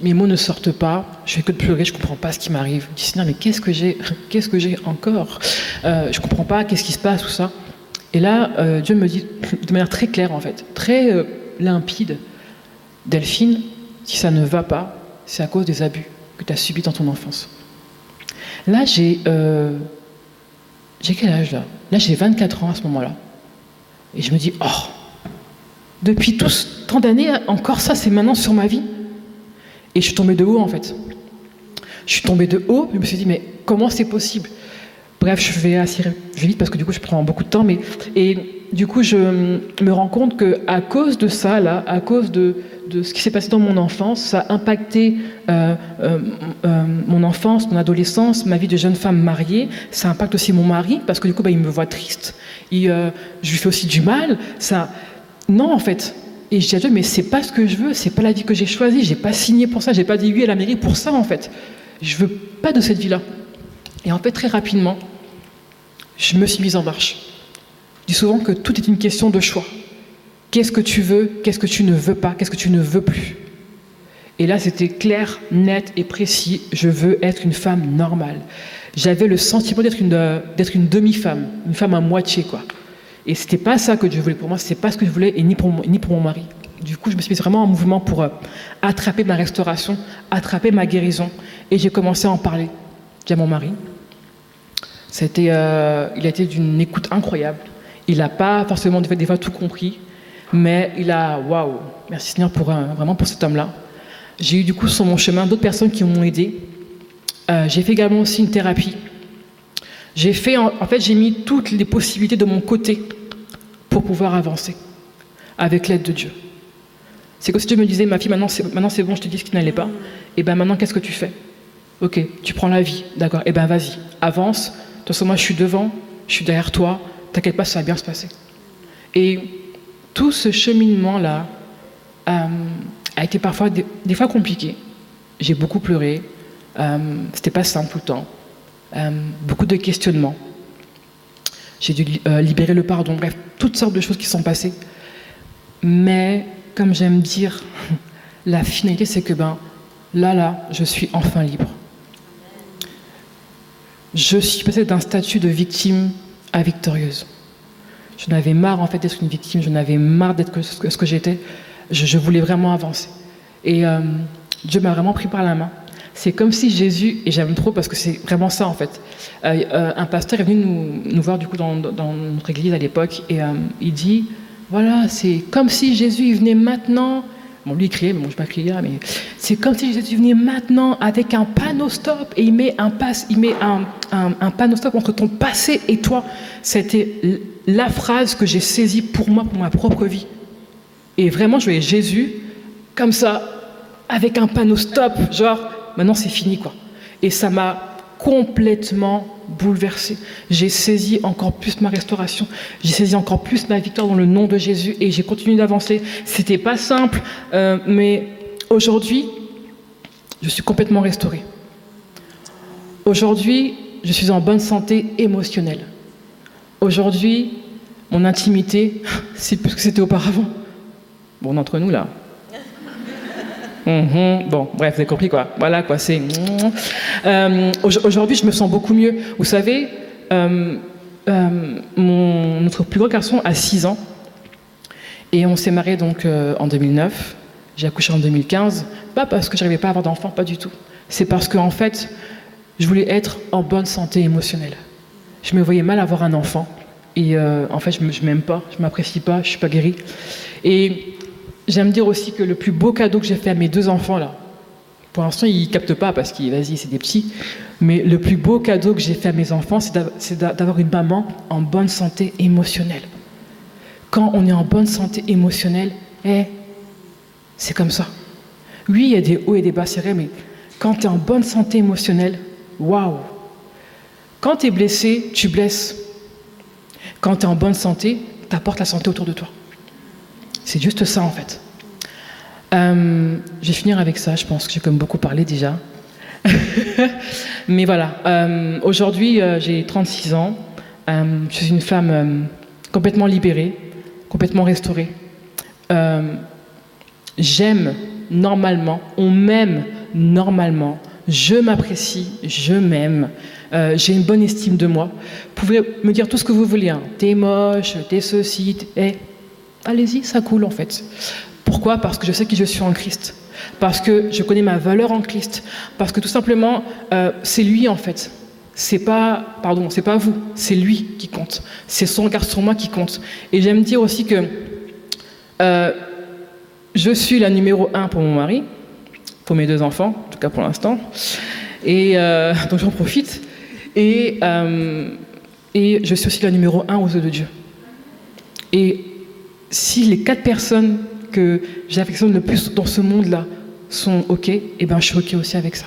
Mes mots ne sortent pas, je fais que de pleurer, je comprends pas ce qui m'arrive. Je dis Seigneur, mais qu'est-ce que j'ai Qu'est-ce que j'ai encore euh, Je comprends pas, qu'est-ce qui se passe, tout ça. Et là, euh, Dieu me dit de manière très claire, en fait, très euh, limpide Delphine, si ça ne va pas, c'est à cause des abus que tu as subis dans ton enfance. Là, j'ai j'ai quel âge là? Là, j'ai 24 ans à ce moment-là. Et je me dis, oh, depuis tous tant d'années, encore ça, c'est maintenant sur ma vie. Et je suis tombée de haut, en fait. Je suis tombée de haut, je me suis dit, mais comment c'est possible? Bref, je vais assez vite parce que du coup, je prends beaucoup de temps. Mais, et du coup, je me rends compte qu'à cause de ça, là, à cause de, de ce qui s'est passé dans mon enfance, ça a impacté euh, euh, euh, mon enfance, mon adolescence, ma vie de jeune femme mariée. Ça impacte aussi mon mari parce que du coup, bah, il me voit triste. Et, je lui fais aussi du mal. Non, en fait. Et je dis à Dieu, mais c'est pas ce que je veux, c'est pas la vie que j'ai choisie. J'ai pas signé pour ça, j'ai pas dit oui à la mairie pour ça, en fait. Je veux pas de cette vie-là. Et en fait, très rapidement, je me suis mise en marche. Je dis souvent que tout est une question de choix. Qu'est-ce que tu veux Qu'est-ce que tu ne veux pas Qu'est-ce que tu ne veux plus? Et là, c'était clair, net et précis. Je veux être une femme normale. J'avais le sentiment d'être une, d'être une demi-femme, une femme à moitié, quoi. Et c'était pas ça que Dieu voulait pour moi, c'était pas ce que je voulais, et ni pour, ni pour mon mari. Du coup, je me suis mis vraiment en mouvement pour euh, attraper ma restauration, attraper ma guérison. Et j'ai commencé à en parler. J'ai mon mari, c'était, euh, il a été d'une écoute incroyable. Il n'a pas forcément des fois tout compris, mais il a, waouh, merci Seigneur pour, vraiment pour cet homme-là. J'ai eu du coup sur mon chemin d'autres personnes qui m'ont aidé. Euh, j'ai fait également aussi une thérapie. J'ai fait, en, fait, j'ai mis toutes les possibilités de mon côté pour pouvoir avancer avec l'aide de Dieu. C'est comme si Dieu me disait, ma fille, maintenant c'est, maintenant c'est bon, je te dis ce qui n'allait pas. Et ben maintenant, qu'est-ce que tu fais? Ok, tu prends la vie, d'accord. Et ben vas-y, avance, de toute façon, moi, je suis devant, je suis derrière toi, t'inquiète pas, ça va bien se passer. Et tout ce cheminement-là euh, a été parfois des, fois compliqué. J'ai beaucoup pleuré, euh, c'était pas simple tout le temps. Euh, beaucoup de questionnements. J'ai dû euh, libérer le pardon, bref, toutes sortes de choses qui sont passées. Mais, comme j'aime dire, la finalité, c'est que ben, là, là, je suis enfin libre je suis passée d'un statut de victime à victorieuse. Je n'avais marre en fait d'être une victime, je n'avais marre d'être ce que j'étais. Je, voulais vraiment avancer. Et euh, Dieu m'a vraiment pris par la main. C'est comme si Jésus, et j'aime trop parce que c'est vraiment ça en fait, euh, euh, un pasteur est venu nous, voir du coup dans, notre église à l'époque et il dit, voilà, c'est comme si Jésus venait maintenant Bon, lui, il criait, mais bon, je pas crier mais c'est comme si Jésus venait maintenant avec un panneau stop et il met un, passe, il met un, panneau stop entre ton passé et toi. C'était la phrase que j'ai saisie pour moi, pour ma propre vie. Et vraiment, je voyais Jésus comme ça, avec un panneau stop, genre, maintenant c'est fini, quoi. Et ça m'a complètement bouleversé. J'ai saisi encore plus ma restauration. J'ai saisi encore plus ma victoire dans le nom de Jésus et j'ai continué d'avancer. C'était pas simple, euh, mais aujourd'hui, je suis complètement restaurée. Aujourd'hui, je suis en bonne santé émotionnelle. Aujourd'hui, mon intimité, c'est plus que c'était auparavant. Bon, entre nous là, Mhm. Bon, bref, vous avez compris quoi. Voilà quoi, c'est. Euh, aujourd'hui, je me sens beaucoup mieux. Vous savez, euh, euh, notre plus grand garçon a 6 ans et on s'est marié donc en 2009. J'ai accouché en 2015. Pas parce que j'arrivais pas à avoir d'enfant, pas du tout. C'est parce qu'en en fait, je voulais être en bonne santé émotionnelle. Je me voyais mal avoir un enfant et en fait, je, ne m'aime pas, je m'apprécie pas, je suis pas guérie. Et J'aime dire aussi que le plus beau cadeau que j'ai fait à mes deux enfants, là, pour l'instant, ils captent pas parce qu'ils, vas-y, c'est des petits, mais le plus beau cadeau que j'ai fait à mes enfants, c'est d'avoir une maman en bonne santé émotionnelle. Quand on est en bonne santé émotionnelle, eh, c'est comme ça. Oui, il y a des hauts et des bas, c'est vrai, mais quand tu es en bonne santé émotionnelle, waouh! Quand tu es blessé, tu blesses. Quand tu es en bonne santé, tu apportes la santé autour de toi. C'est juste ça en fait. Euh, je vais finir avec ça, je pense que j'ai comme beaucoup parlé déjà. Mais voilà, euh, aujourd'hui euh, j'ai 36 ans, je suis une femme complètement libérée, complètement restaurée. J'aime normalement, on m'aime normalement, je m'apprécie, je m'aime, j'ai une bonne estime de moi. Vous pouvez me dire tout ce que vous voulez, hein. t'es moche, t'es ceci, t'es allez-y, ça coule en fait. Pourquoi? Parce que je sais qui je suis en Christ. Parce que je connais ma valeur en Christ. Parce que tout simplement, euh, c'est lui en fait. C'est pas, pardon, c'est pas vous, c'est lui qui compte. C'est son regard sur moi qui compte. Et j'aime dire aussi que euh, je suis la numéro un pour mon mari, pour mes deux enfants, en tout cas pour l'instant. Et euh, donc j'en profite. Et, et je suis aussi la numéro un aux yeux de Dieu. Et si les quatre personnes que j'affectionne le plus dans ce monde-là sont OK, et eh ben je suis OK aussi avec ça.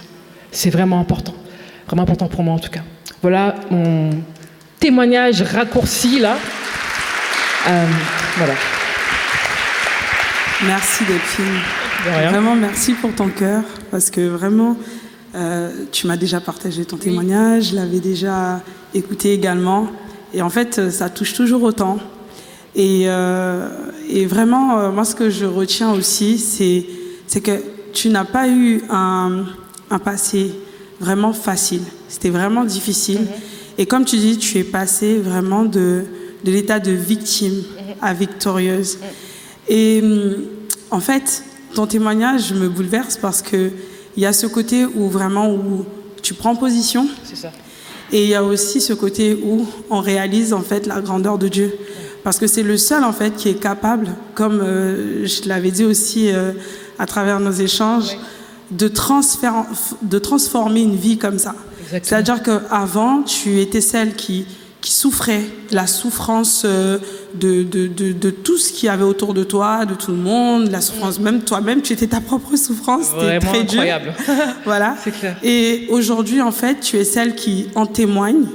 C'est vraiment important. Vraiment important pour moi en tout cas. Voilà mon témoignage raccourci là. Euh, voilà. Merci Delphine. Vraiment merci pour ton cœur parce que vraiment euh, tu m'as déjà partagé ton témoignage, je l'avais déjà écouté également et en fait ça touche toujours autant. Et, euh, et vraiment moi ce que je retiens aussi c'est que tu n'as pas eu un, un passé vraiment facile. C'était vraiment difficile. Mhm. Et comme tu dis, tu es passé vraiment de, de l'état de victime mhm. à victorieuse. Mhm. Et en fait, ton témoignage me bouleverse parce que il y a ce côté où vraiment où tu prends position. C'est ça. Et il y a aussi ce côté où on réalise en fait la grandeur de Dieu. Parce que c'est le seul en fait qui est capable, comme euh, je l'avais dit aussi euh, à travers nos échanges, de, de transformer une vie comme ça. C'est-à-dire qu'avant, tu étais celle qui, qui souffrait la souffrance euh, de, de, de, tout ce qu'il y avait autour de toi, de tout le monde, la souffrance, même toi-même, tu étais ta propre souffrance, c'était très incroyable. voilà. C'est clair. Et aujourd'hui, en fait, tu es celle qui en témoigne,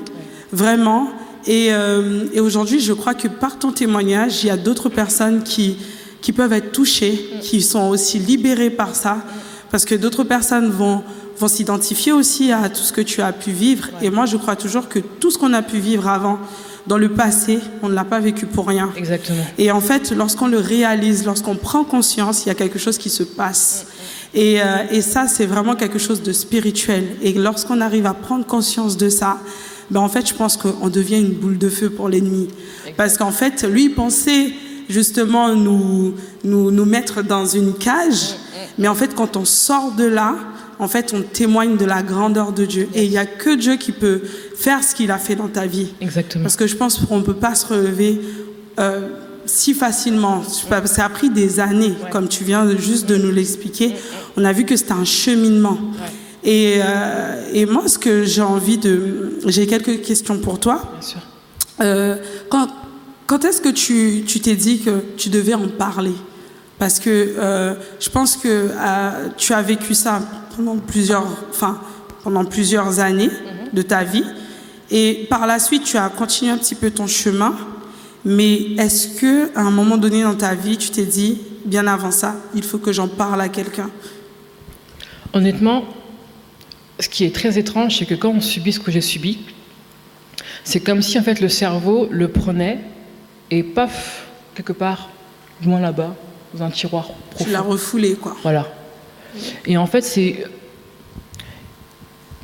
vraiment. Et, euh, et aujourd'hui, je crois que par ton témoignage, il y a d'autres personnes qui, qui peuvent être touchées, qui sont aussi libérées par ça parce que d'autres personnes vont, vont s'identifier aussi à tout ce que tu as pu vivre. Et moi, je crois toujours que tout ce qu'on a pu vivre avant, dans le passé, on ne l'a pas vécu pour rien. Exactement. Et en fait, lorsqu'on le réalise, lorsqu'on prend conscience, il y a quelque chose qui se passe. Et, euh, et ça, c'est vraiment quelque chose de spirituel. Et lorsqu'on arrive à prendre conscience de ça, ben en fait, je pense qu'on devient une boule de feu pour l'ennemi. Parce qu'en fait, lui, il pensait justement nous, nous, nous mettre dans une cage. Mais en fait, quand on sort de là, en fait, on témoigne de la grandeur de Dieu. Et il n'y a que Dieu qui peut faire ce qu'il a fait dans ta vie. Exactement. Parce que je pense qu'on ne peut pas se relever euh, si facilement. Ça a pris des années, comme tu viens juste de nous l'expliquer. On a vu que c'était un cheminement. Et, euh, et, moi, ce que j'ai envie de... J'ai quelques questions pour toi. Bien sûr. Euh, quand, quand est-ce que tu t'es dit que tu devais en parler? Parce que euh, je pense que tu as vécu ça pendant plusieurs, enfin, pendant plusieurs années mhm. de ta vie. Et par la suite, tu as continué un petit peu ton chemin. Mais est-ce que à un moment donné dans ta vie, tu t'es dit, bien avant ça, il faut que j'en parle à quelqu'un? Honnêtement, ce qui est très étrange, c'est que quand on subit ce que j'ai subi, c'est comme si en fait le cerveau le prenait et paf, quelque part, loin là-bas, dans un tiroir profond. Tu l'as refoulé, quoi. Voilà. Et en fait, c'est.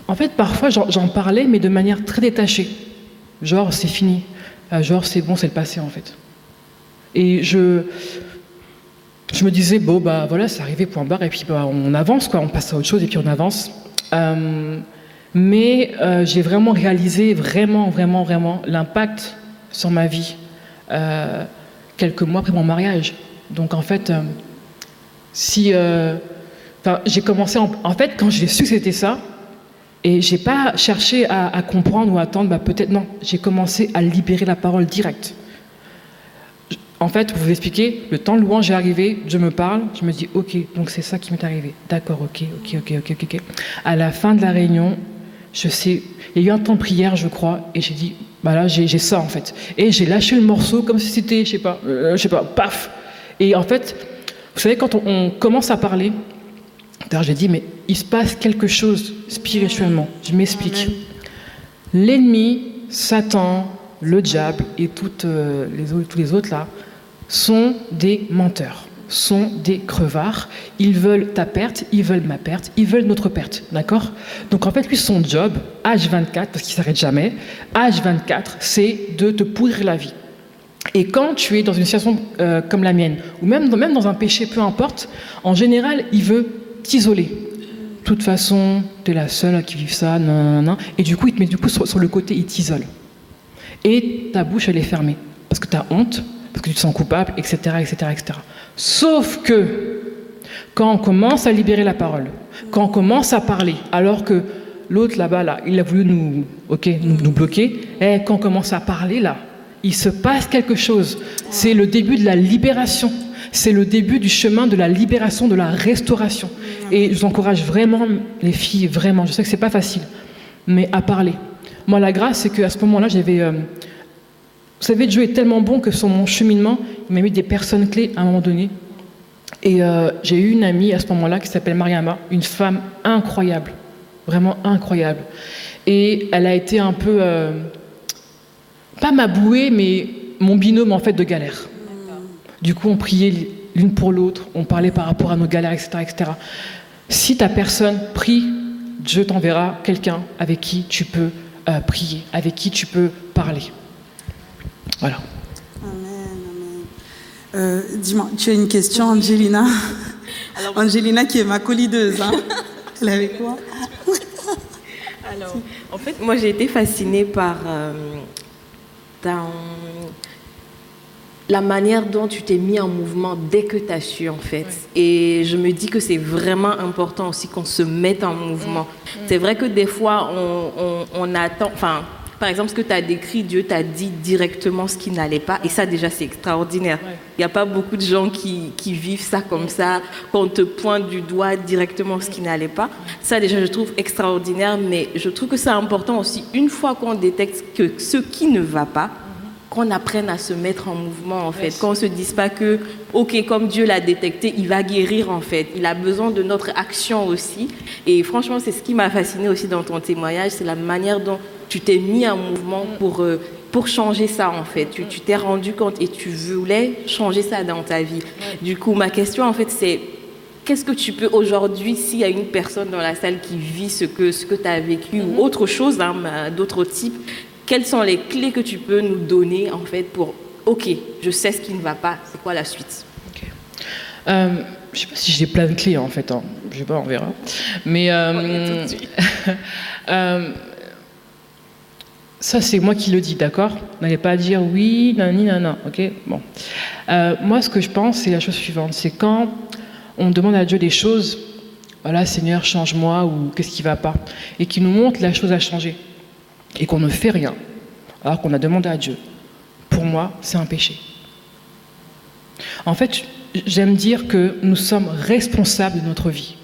En fait, parfois, j'en parlais, mais de manière très détachée. Genre, c'est fini. Euh, genre, c'est bon, c'est le passé, en fait. Et je. Je me disais, bon, bah voilà, c'est arrivé, point barre, et puis bah, on avance, quoi, on passe à autre chose, et puis on avance. Euh, mais euh, j'ai vraiment réalisé, vraiment, vraiment, vraiment, l'impact sur ma vie euh, quelques mois après mon mariage. Donc en fait, si j'ai commencé en, fait quand j'ai su que c'était ça, et j'ai pas cherché à, comprendre ou attendre, bah, peut-être non, j'ai commencé à libérer la parole directe. En fait, vous vous expliquez, le temps de louange est arrivé, je me parle, je me dis, ok, donc c'est ça qui m'est arrivé. D'accord, ok, ok, ok, ok, ok. À la fin de la réunion, je sais, il y a eu un temps de prière, je crois, et j'ai dit, bah là, j'ai ça en fait. Et j'ai lâché le morceau comme si c'était, je sais pas, euh, je sais pas, paf. Et en fait, vous savez, quand on, commence à parler, j'ai dit, mais il se passe quelque chose spirituellement. Je m'explique. L'ennemi, Satan, le diable et toutes, euh, les, tous les autres là sont des menteurs sont des crevards. Ils veulent ta perte, ils veulent ma perte, ils veulent notre perte. D'accord? Donc en fait, lui, son job, H24, parce qu'il s'arrête jamais, H24, c'est de te pourrir la vie. Et quand tu es dans une situation euh, comme la mienne, ou même dans, un péché, peu importe, en général, il veut t'isoler. De toute façon, tu es la seule qui vit ça, non, non, et du coup, il te met du coup sur, sur le côté, il t'isole. Et ta bouche, elle est fermée, parce que tu as honte, parce que tu te sens coupable, etc., etc., etc. Sauf que quand on commence à libérer la parole, quand on commence à parler, alors que l'autre là-bas, là, il a voulu nous, ok, nous, bloquer. Et quand on commence à parler, là, il se passe quelque chose. C'est le début de la libération. C'est le début du chemin de la libération, de la restauration. Et je vous encourage vraiment, les filles, vraiment, je sais que c'est pas facile, mais à parler. Moi, la grâce, c'est qu'à ce moment-là, j'avais. euh, vous savez, Dieu est tellement bon que sur mon cheminement, il m'a mis des personnes clés à un moment donné. Et euh, j'ai eu une amie à ce moment-là qui s'appelle Mariama, une femme incroyable, vraiment incroyable. Et elle a été un peu, euh, pas ma bouée, mais mon binôme en fait de galère. Du coup, on priait l'une pour l'autre, on parlait par rapport à nos galères, etc. etc. Si ta personne prie, Dieu t'enverra quelqu'un avec qui tu peux euh, prier, avec qui tu peux parler. Voilà. Amen, amen. Euh, Dis-moi, tu as une question, Angelina? Angelina qui est ma collideuse. Hein. Elle est avec quoi Alors, en fait, moi j'ai été fascinée par euh, la manière dont tu t'es mis en mouvement dès que tu as su, en fait. Et je me dis que c'est vraiment important aussi qu'on se mette en mouvement. C'est vrai que des fois, on, on- on attend. Enfin, par exemple, ce que tu as décrit, Dieu t'a dit directement ce qui n'allait pas. Et ça, déjà, c'est extraordinaire. Il Ouais. n'y a pas beaucoup de gens qui, qui vivent ça comme ça, qu'on te pointe du doigt directement ce qui n'allait pas. Ça, déjà, je trouve extraordinaire, mais je trouve que c'est important aussi, une fois qu'on détecte que ce qui ne va pas, qu'on apprenne à se mettre en mouvement, en fait. Yes. Qu'on ne se dise pas que, OK, comme Dieu l'a détecté, il va guérir, en fait. Il a besoin de notre action aussi. Et franchement, c'est ce qui m'a fasciné aussi dans ton témoignage, c'est la manière dont tu t'es mis en mouvement pour... euh, pour changer ça en fait, tu tu t'es rendu compte et tu voulais changer ça dans ta vie. Du coup, ma question en fait c'est qu'est-ce que tu peux aujourd'hui, s'il y a une personne dans la salle qui vit ce que, ce que tu as vécu ou autre chose, hein, d'autres types, quelles sont les clés que tu peux nous donner en fait pour, ok, je sais ce qui ne va pas, c'est quoi la suite? Ok. Euh, je sais pas si j'ai plein de clés en fait, hein. je sais pas, on verra. Mais euh, euh, ça c'est moi qui le dis, d'accord? N'allez pas dire oui, nanani, nanana, ok? Bon. Euh, moi ce que je pense c'est la chose suivante, c'est quand on demande à Dieu des choses, voilà Seigneur change-moi ou qu'est-ce qui va pas, et qu'il nous montre la chose à changer, et qu'on ne fait rien, alors qu'on a demandé à Dieu. Pour moi, c'est un péché. En fait, j'aime dire que nous sommes responsables de notre vie.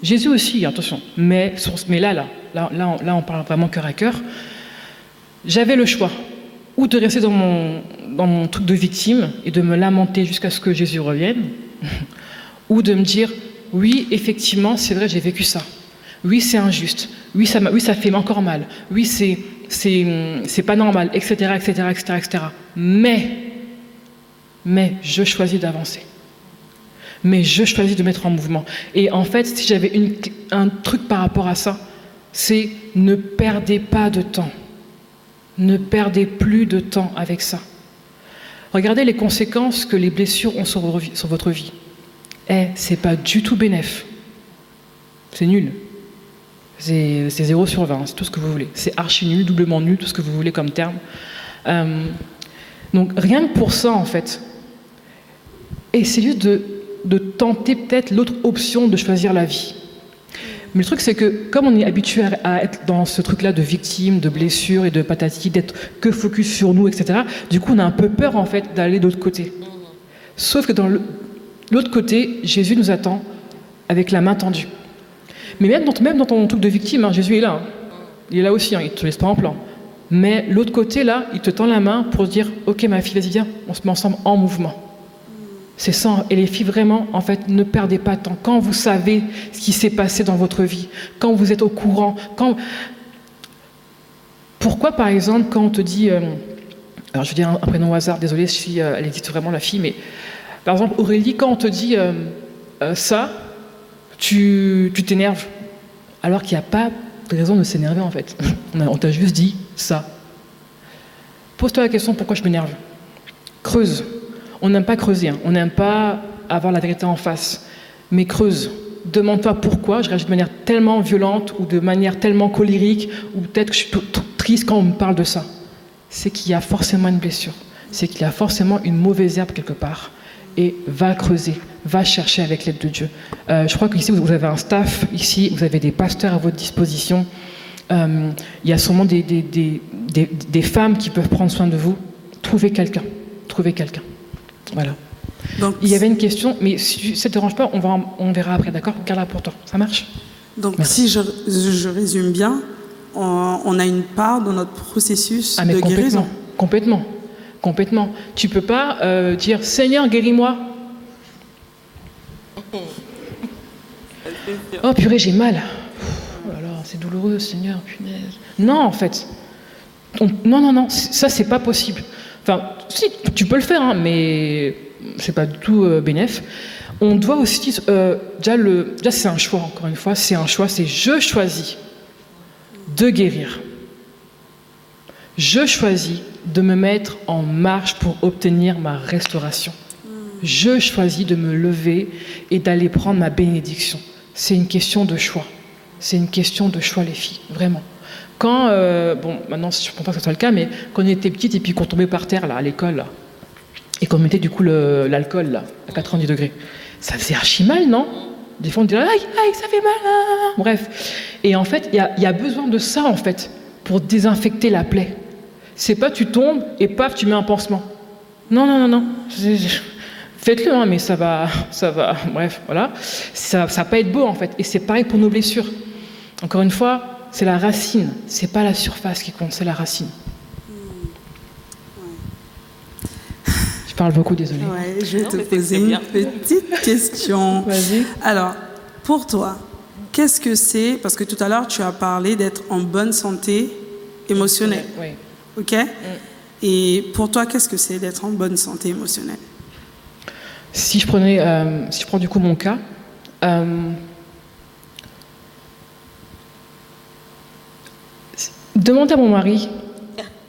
Jésus aussi, attention. Mais, mais là, là, là, là, on, là, on parle vraiment cœur à cœur. J'avais le choix, ou de rester dans mon, truc de victime et de me lamenter jusqu'à ce que Jésus revienne, ou de me dire, oui, effectivement, c'est vrai, j'ai vécu ça. Oui, c'est injuste. Oui, ça, fait encore mal. Oui, c'est, pas normal, etc., etc., etc., etc. Mais, mais je choisis d'avancer. Mais je choisis de mettre en mouvement. Et en fait, si j'avais un truc par rapport à ça, c'est ne perdez pas de temps. Ne perdez plus de temps avec ça. Regardez les conséquences que les blessures ont sur votre vie. Eh, c'est pas du tout bénéf. C'est nul. C'est c'est 0 sur 20, c'est tout ce que vous voulez. C'est archi nul, doublement nul, tout ce que vous voulez comme terme. Euh, donc rien que pour ça, en fait, essayez de, de tenter peut-être l'autre option de choisir la vie. Mais le truc, c'est que comme on est habitué à, être dans ce truc-là de victime, de blessure et de patati, d'être que focus sur nous, etc., du coup, on a un peu peur, en fait, d'aller de l'autre côté. Sauf que dans l'autre côté, Jésus nous attend avec la main tendue. Mais même dans, même dans ton truc de victime, hein, Jésus est là. hein. Il est là aussi, hein, il ne te laisse pas en plan. Mais l'autre côté, là, il te tend la main pour dire Ok, ma fille, vas-y, viens, on se met ensemble en mouvement. C'est ça. Et les filles, vraiment, en fait, ne perdez pas de temps. Quand vous savez ce qui s'est passé dans votre vie, quand vous êtes au courant, quand. Pourquoi, par exemple, quand on te dit. euh, Alors, je vais dire un, prénom au hasard, désolé si euh, elle existe vraiment, la fille, mais. Par exemple, Aurélie, quand on te dit euh, ça, tu t'énerves. Alors qu'il n'y a pas de raison de s'énerver, en fait. On t'a juste dit ça. Pose-toi la question pourquoi je m'énerve? Creuse. On n'aime pas creuser, hein. on n'aime pas avoir la vérité en face. Mais creuse. Demande-toi pourquoi je réagis de manière tellement violente ou de manière tellement colérique ou peut-être que je suis triste quand on me parle de ça. C'est qu'il y a forcément une blessure. C'est qu'il y a forcément une mauvaise herbe quelque part. Et va creuser, va chercher avec l'aide de Dieu. Euh, je crois qu'ici, vous avez un staff, ici, vous avez des pasteurs à votre disposition. Euh, il y a sûrement des, des, femmes qui peuvent prendre soin de vous. Trouvez quelqu'un. Trouvez quelqu'un. Voilà. Donc, il y avait une question, mais si ça ne te dérange pas, on, va, on verra après, d'accord? Garde-la pour toi. Ça marche? Donc, si je, je, résume bien, on, a une part dans notre processus ah, de guérison. Complètement. Complètement. Tu peux pas euh, dire Seigneur, guéris-moi. Oh purée, j'ai mal. Oh c'est douloureux, Seigneur, punaise. Non, en fait. non, non, non, ça, c'est pas possible. Enfin, si, tu peux le faire, hein, mais c'est pas du tout euh. On doit aussi. Euh, déjà, le, déjà c'est un choix, encore une fois, c'est un choix, c'est je choisis de guérir. Je choisis de me mettre en marche pour obtenir ma restauration. Je choisis de me lever et d'aller prendre ma bénédiction. C'est une question de choix. C'est une question de choix, les filles, vraiment. Quand, euh, bon, maintenant, je ne comprends pas que ce soit le cas, mais quand on était petite et puis qu'on tombait par terre, là, à l'école, et qu'on mettait du coup l'alcool, là, à 90 degrés, ça faisait archi mal, non? Des fois, on disait, aïe, aïe, ça fait mal, hein. bref. Et en fait, il y, a besoin de ça, en fait, pour désinfecter la plaie. C'est pas tu tombes et paf, tu mets un pansement. Non, non, non, non. Faites-le, hein, mais ça va, ça va, bref, voilà. Ça ne va pas être beau en fait. Et c'est pareil pour nos blessures. Encore une fois, c'est la racine, c'est pas la surface qui compte, c'est la racine. Je parle beaucoup, désolé. Ouais, je vais te poser une petite question. Vas-y. Alors, pour toi, qu'est-ce que c'est Parce que tout à l'heure, tu as parlé d'être en bonne santé émotionnelle. Oui. Ok? Mm. Et pour toi, qu'est-ce que c'est d'être en bonne santé émotionnelle? Si je prenais, euh, si je prends du coup mon cas, euh, demandez à mon mari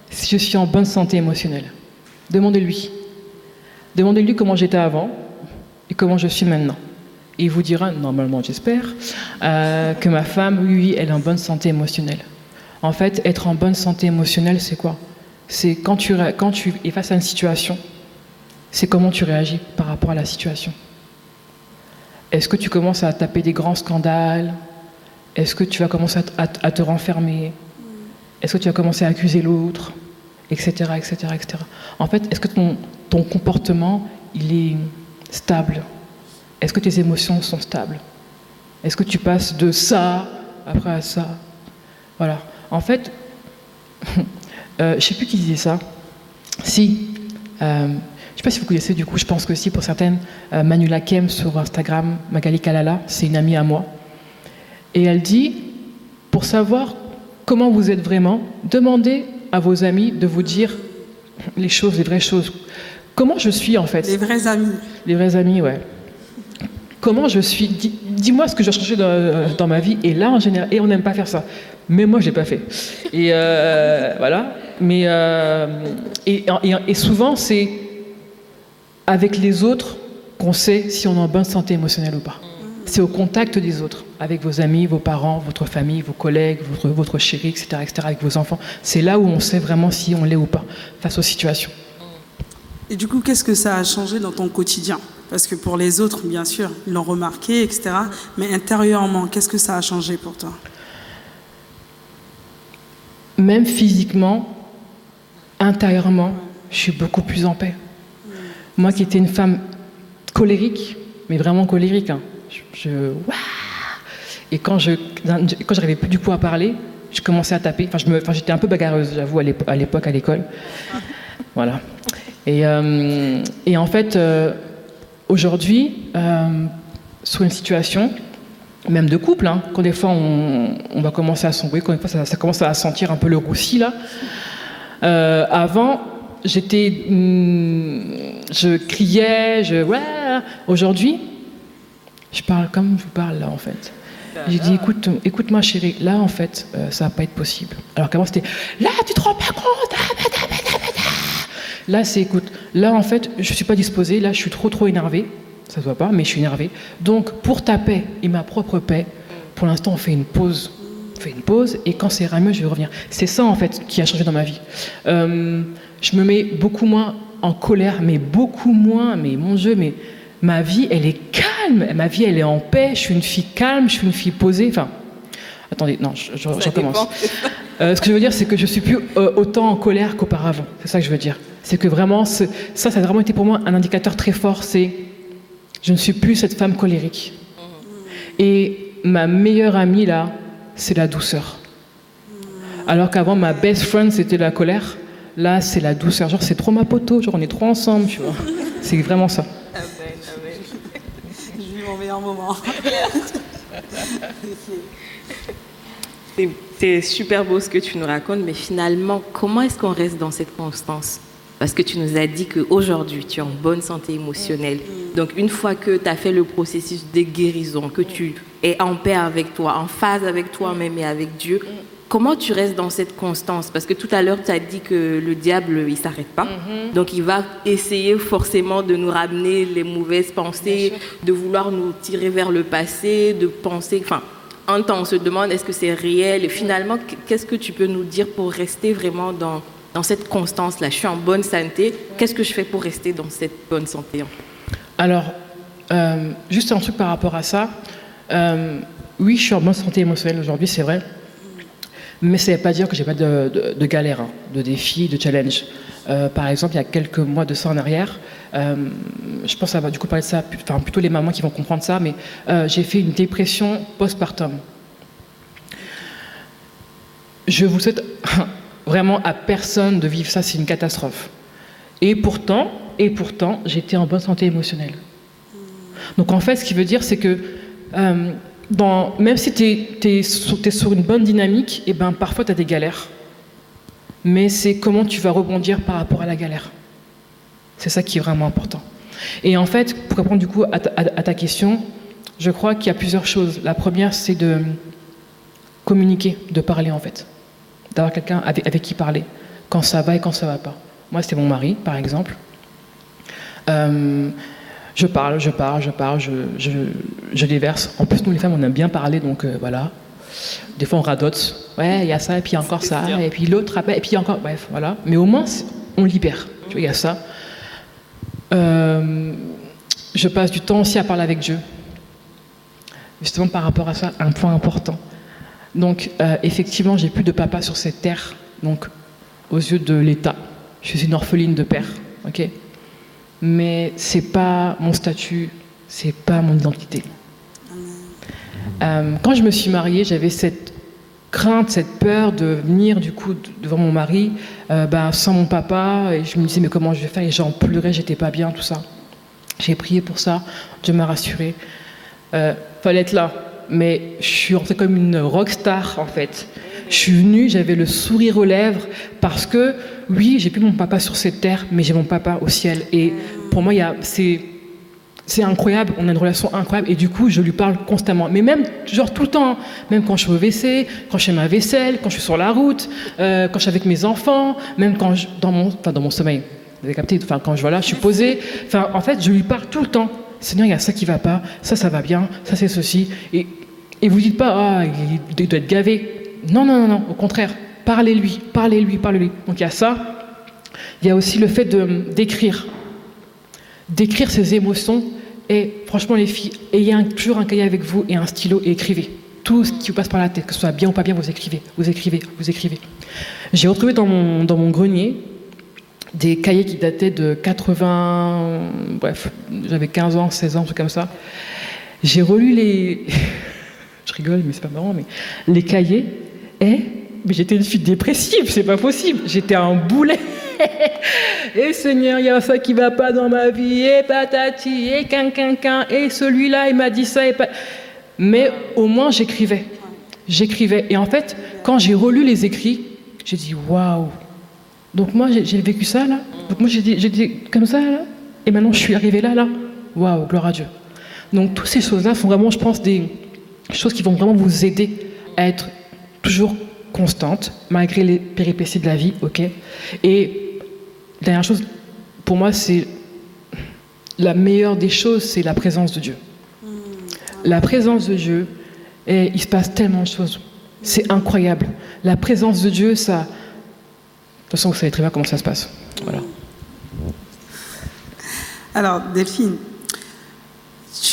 si je suis en bonne santé émotionnelle. Demandez-lui. Demandez-lui comment j'étais avant et comment je suis maintenant. Il vous dira, normalement j'espère, euh, que ma femme, oui, elle est en bonne santé émotionnelle. En fait, être en bonne santé émotionnelle, c'est quoi? C'est quand tu, quand tu es face à une situation, c'est comment tu réagis par rapport à la situation. Est-ce que tu commences à taper des grands scandales? Est-ce que tu vas commencer à, te renfermer? Est-ce que tu vas commencer à accuser l'autre Etc. etc., etc. En fait, est-ce que ton, ton comportement, il est stable? Est-ce que tes émotions sont stables? Est-ce que tu passes de ça après à ça? Voilà. En fait, euh, je ne sais plus qui disait ça. Si, euh, je ne sais pas si vous connaissez, du coup, je pense que si, pour certaines, euh, Manula Kem sur Instagram, Magali Kalala, c'est une amie à moi. Et elle dit, pour savoir comment vous êtes vraiment, demandez à vos amis de vous dire les choses, les vraies choses? Comment je suis, en fait? Les vrais amis. Les vrais amis, ouais. Comment je suis? Dis-moi ce que j'ai changé dans, dans, ma vie. Et là, en général, et on n'aime pas faire ça. Mais moi, je l'ai pas fait. Et euh, voilà. Mais euh, et, et, et souvent, c'est avec les autres qu'on sait si on est en bonne santé émotionnelle ou pas. C'est au contact des autres, avec vos amis, vos parents, votre famille, vos collègues, votre, votre chéri, etc., etc., avec vos enfants. C'est là où on sait vraiment si on l'est ou pas face aux situations. Et du coup, qu'est-ce que ça a changé dans ton quotidien? Parce que pour les autres, bien sûr, ils l'ont remarqué, etc. Mais intérieurement, qu'est-ce que ça a changé pour toi? Même physiquement, intérieurement, je suis beaucoup plus en paix. Moi qui étais une femme colérique, mais vraiment colérique, hein, je, et quand je quand j'arrivais plus du coup à parler, je commençais à taper. Enfin, je j'étais un peu bagarreuse, j'avoue, à l'époque à l'école. Voilà. Et, euh, et en fait, euh, aujourd'hui, euh, sur une situation, même de couple, hein, quand des fois on, on va commencer à sombrer, quand des fois ça, ça, commence à sentir un peu le roussi là. avant, j'étais, hmm, je criais, je, ouais. Aujourd'hui, je parle comme je vous parle là en fait. J'ai dit, écoute, écoute-moi chérie, là en fait, euh, ça va pas être possible. Alors qu'avant c'était, là tu te rends pas compte. Là c'est, écoute, là en fait, je suis pas disposée, là je suis trop trop énervée. Ça se voit pas, mais je suis énervée. Donc pour ta paix et ma propre paix, pour l'instant on fait une pause. On fait une pause et quand c'est mieux, je vais revenir. C'est ça en fait qui a changé dans ma vie. Euh, je me mets beaucoup moins en colère, mais beaucoup moins. Mais mon Dieu, mais ma vie, elle est calme. Ma vie, elle est en paix. Je suis une fille calme, je suis une fille posée. Enfin, Attendez, non, je, je, recommence. Euh, ce que je veux dire, c'est que je suis plus euh, autant en colère qu'auparavant. C'est ça que je veux dire. C'est que vraiment, ça, ça a vraiment été pour moi un indicateur très fort. C'est je ne suis plus cette femme colérique. Et ma meilleure amie là, c'est la douceur. Alors qu'avant, ma best friend, c'était la colère. Là, c'est la douceur. Genre, c'est trop ma poteau. Genre, on est trop ensemble, tu vois. C'est vraiment ça. Mon meilleur moment. C'est super beau ce que tu nous racontes, mais finalement, comment est-ce qu'on reste dans cette constance? Parce que tu nous as dit qu'aujourd'hui, tu es en bonne santé émotionnelle. Donc, une fois que tu as fait le processus de guérison, que tu es en paix avec toi, en phase avec toi-même et avec Dieu, comment tu restes dans cette constance? Parce que tout à l'heure, tu as dit que le diable, il s'arrête pas. Donc, il va essayer forcément de nous ramener les mauvaises pensées, de vouloir nous tirer vers le passé, de penser. Enfin, un temps, on se demande est-ce que c'est réel? Et finalement, qu'est-ce que tu peux nous dire pour rester vraiment dans, dans cette constance-là? Je suis en bonne santé. Qu'est-ce que je fais pour rester dans cette bonne santé Alors, euh, juste un truc par rapport à ça. Euh, oui, je suis en bonne santé émotionnelle aujourd'hui, c'est vrai. Mais ça ne veut pas dire que j'ai pas de, de, de galères, hein, de défis, de challenges. Euh, par exemple, il y a quelques mois de ça en arrière, euh, je pense que ça va du coup parler de ça, enfin plutôt les mamans qui vont comprendre ça, mais euh, j'ai fait une dépression postpartum. Je vous souhaite vraiment à personne de vivre ça, c'est une catastrophe. Et pourtant, et pourtant, j'étais en bonne santé émotionnelle. Donc en fait, ce qui veut dire, c'est que même si tu es, sur une bonne dynamique, et ben, parfois tu as des galères. Mais c'est comment tu vas rebondir par rapport à la galère. C'est ça qui est vraiment important. Et en fait, pour répondre du coup à ta, question, je crois qu'il y a plusieurs choses. La première, c'est de communiquer, de parler en fait. D'avoir quelqu'un avec, avec, qui parler, quand ça va et quand ça va pas. Moi, c'était mon mari, par exemple. Euh, je parle, je parle, je parle, je, je, je, déverse. En plus, nous les femmes, on aime bien parler, donc euh, voilà. Des fois, on radote. Ouais, il y a ça, et puis encore ça, et puis l'autre, et puis encore. Bref, voilà. Mais au moins, on libère. Tu vois, il y a ça. Euh, je passe du temps aussi à parler avec Dieu. Justement, par rapport à ça, un point important. Donc, euh, effectivement, j'ai plus de papa sur cette terre, donc aux yeux de l'État. Je suis une orpheline de père, ok? Mais c'est pas mon statut, c'est pas mon identité. Euh, quand je me suis mariée, j'avais cette crainte, cette peur de venir du coup devant mon mari euh, ben, sans mon papa et je me disais mais comment je vais faire? Et j'en pleurais, j'étais pas bien, tout ça. J'ai prié pour ça, Dieu m'a rassuré. Euh, fallait être là, mais je suis rentrée comme une rockstar en fait. Je suis venue, j'avais le sourire aux lèvres parce que oui, j'ai plus mon papa sur cette terre, mais j'ai mon papa au ciel. Et pour moi c'est incroyable, on a une relation incroyable. Et du coup je lui parle constamment. Mais même, genre tout le temps, même quand je suis au WC, quand je fais ma vaisselle, quand je suis sur la route, euh, quand je suis avec mes enfants, même quand je, dans mon, enfin dans mon sommeil, vous avez capté, enfin quand je voilà, je suis posée, en fait je lui parle tout le temps. Seigneur, il y a ça qui va pas, ça ça va bien, ça c'est ceci. Et et vous dites pas ah il doit être gavé. Non non non non, au contraire, parlez-lui, parlez-lui, parlez-lui. Donc il y a ça. Il y a aussi le fait de d'écrire d'écrire ses émotions. Et franchement, les filles, ayez toujours un cahier avec vous et un stylo et écrivez. Tout ce qui vous passe par la tête, que ce soit bien ou pas bien, vous écrivez, vous écrivez, vous écrivez. J'ai retrouvé dans mon, dans mon grenier des cahiers qui dataient de 80, bref, j'avais 15 ans, 16 ans, un truc comme ça. J'ai relu les, je rigole, mais c'est pas marrant, mais les cahiers, et mais j'étais une fille dépressive, c'est pas possible. J'étais un boulet. et Seigneur, il y a ça qui va pas dans ma vie, et patati, et quinquinquin, et celui-là, il m'a dit ça, pas. Mais au moins, j'écrivais. J'écrivais. Et en fait, quand j'ai relu les écrits, j'ai dit waouh. Donc moi, j'ai vécu ça là. Donc moi, j'ai dit comme ça là. Et maintenant, je suis arrivée là, là. Waouh, gloire à Dieu. Donc toutes ces choses-là sont vraiment, je pense, des choses qui vont vraiment vous aider à être toujours constante, malgré les péripéties de la vie, ok? Et dernière chose, pour moi, c'est la meilleure des choses, c'est la présence de Dieu. La présence de Dieu, et il se passe tellement de choses. C'est incroyable. La présence de Dieu, ça. De toute façon, vous savez très bien comment ça se passe. Voilà. Alors, Delphine,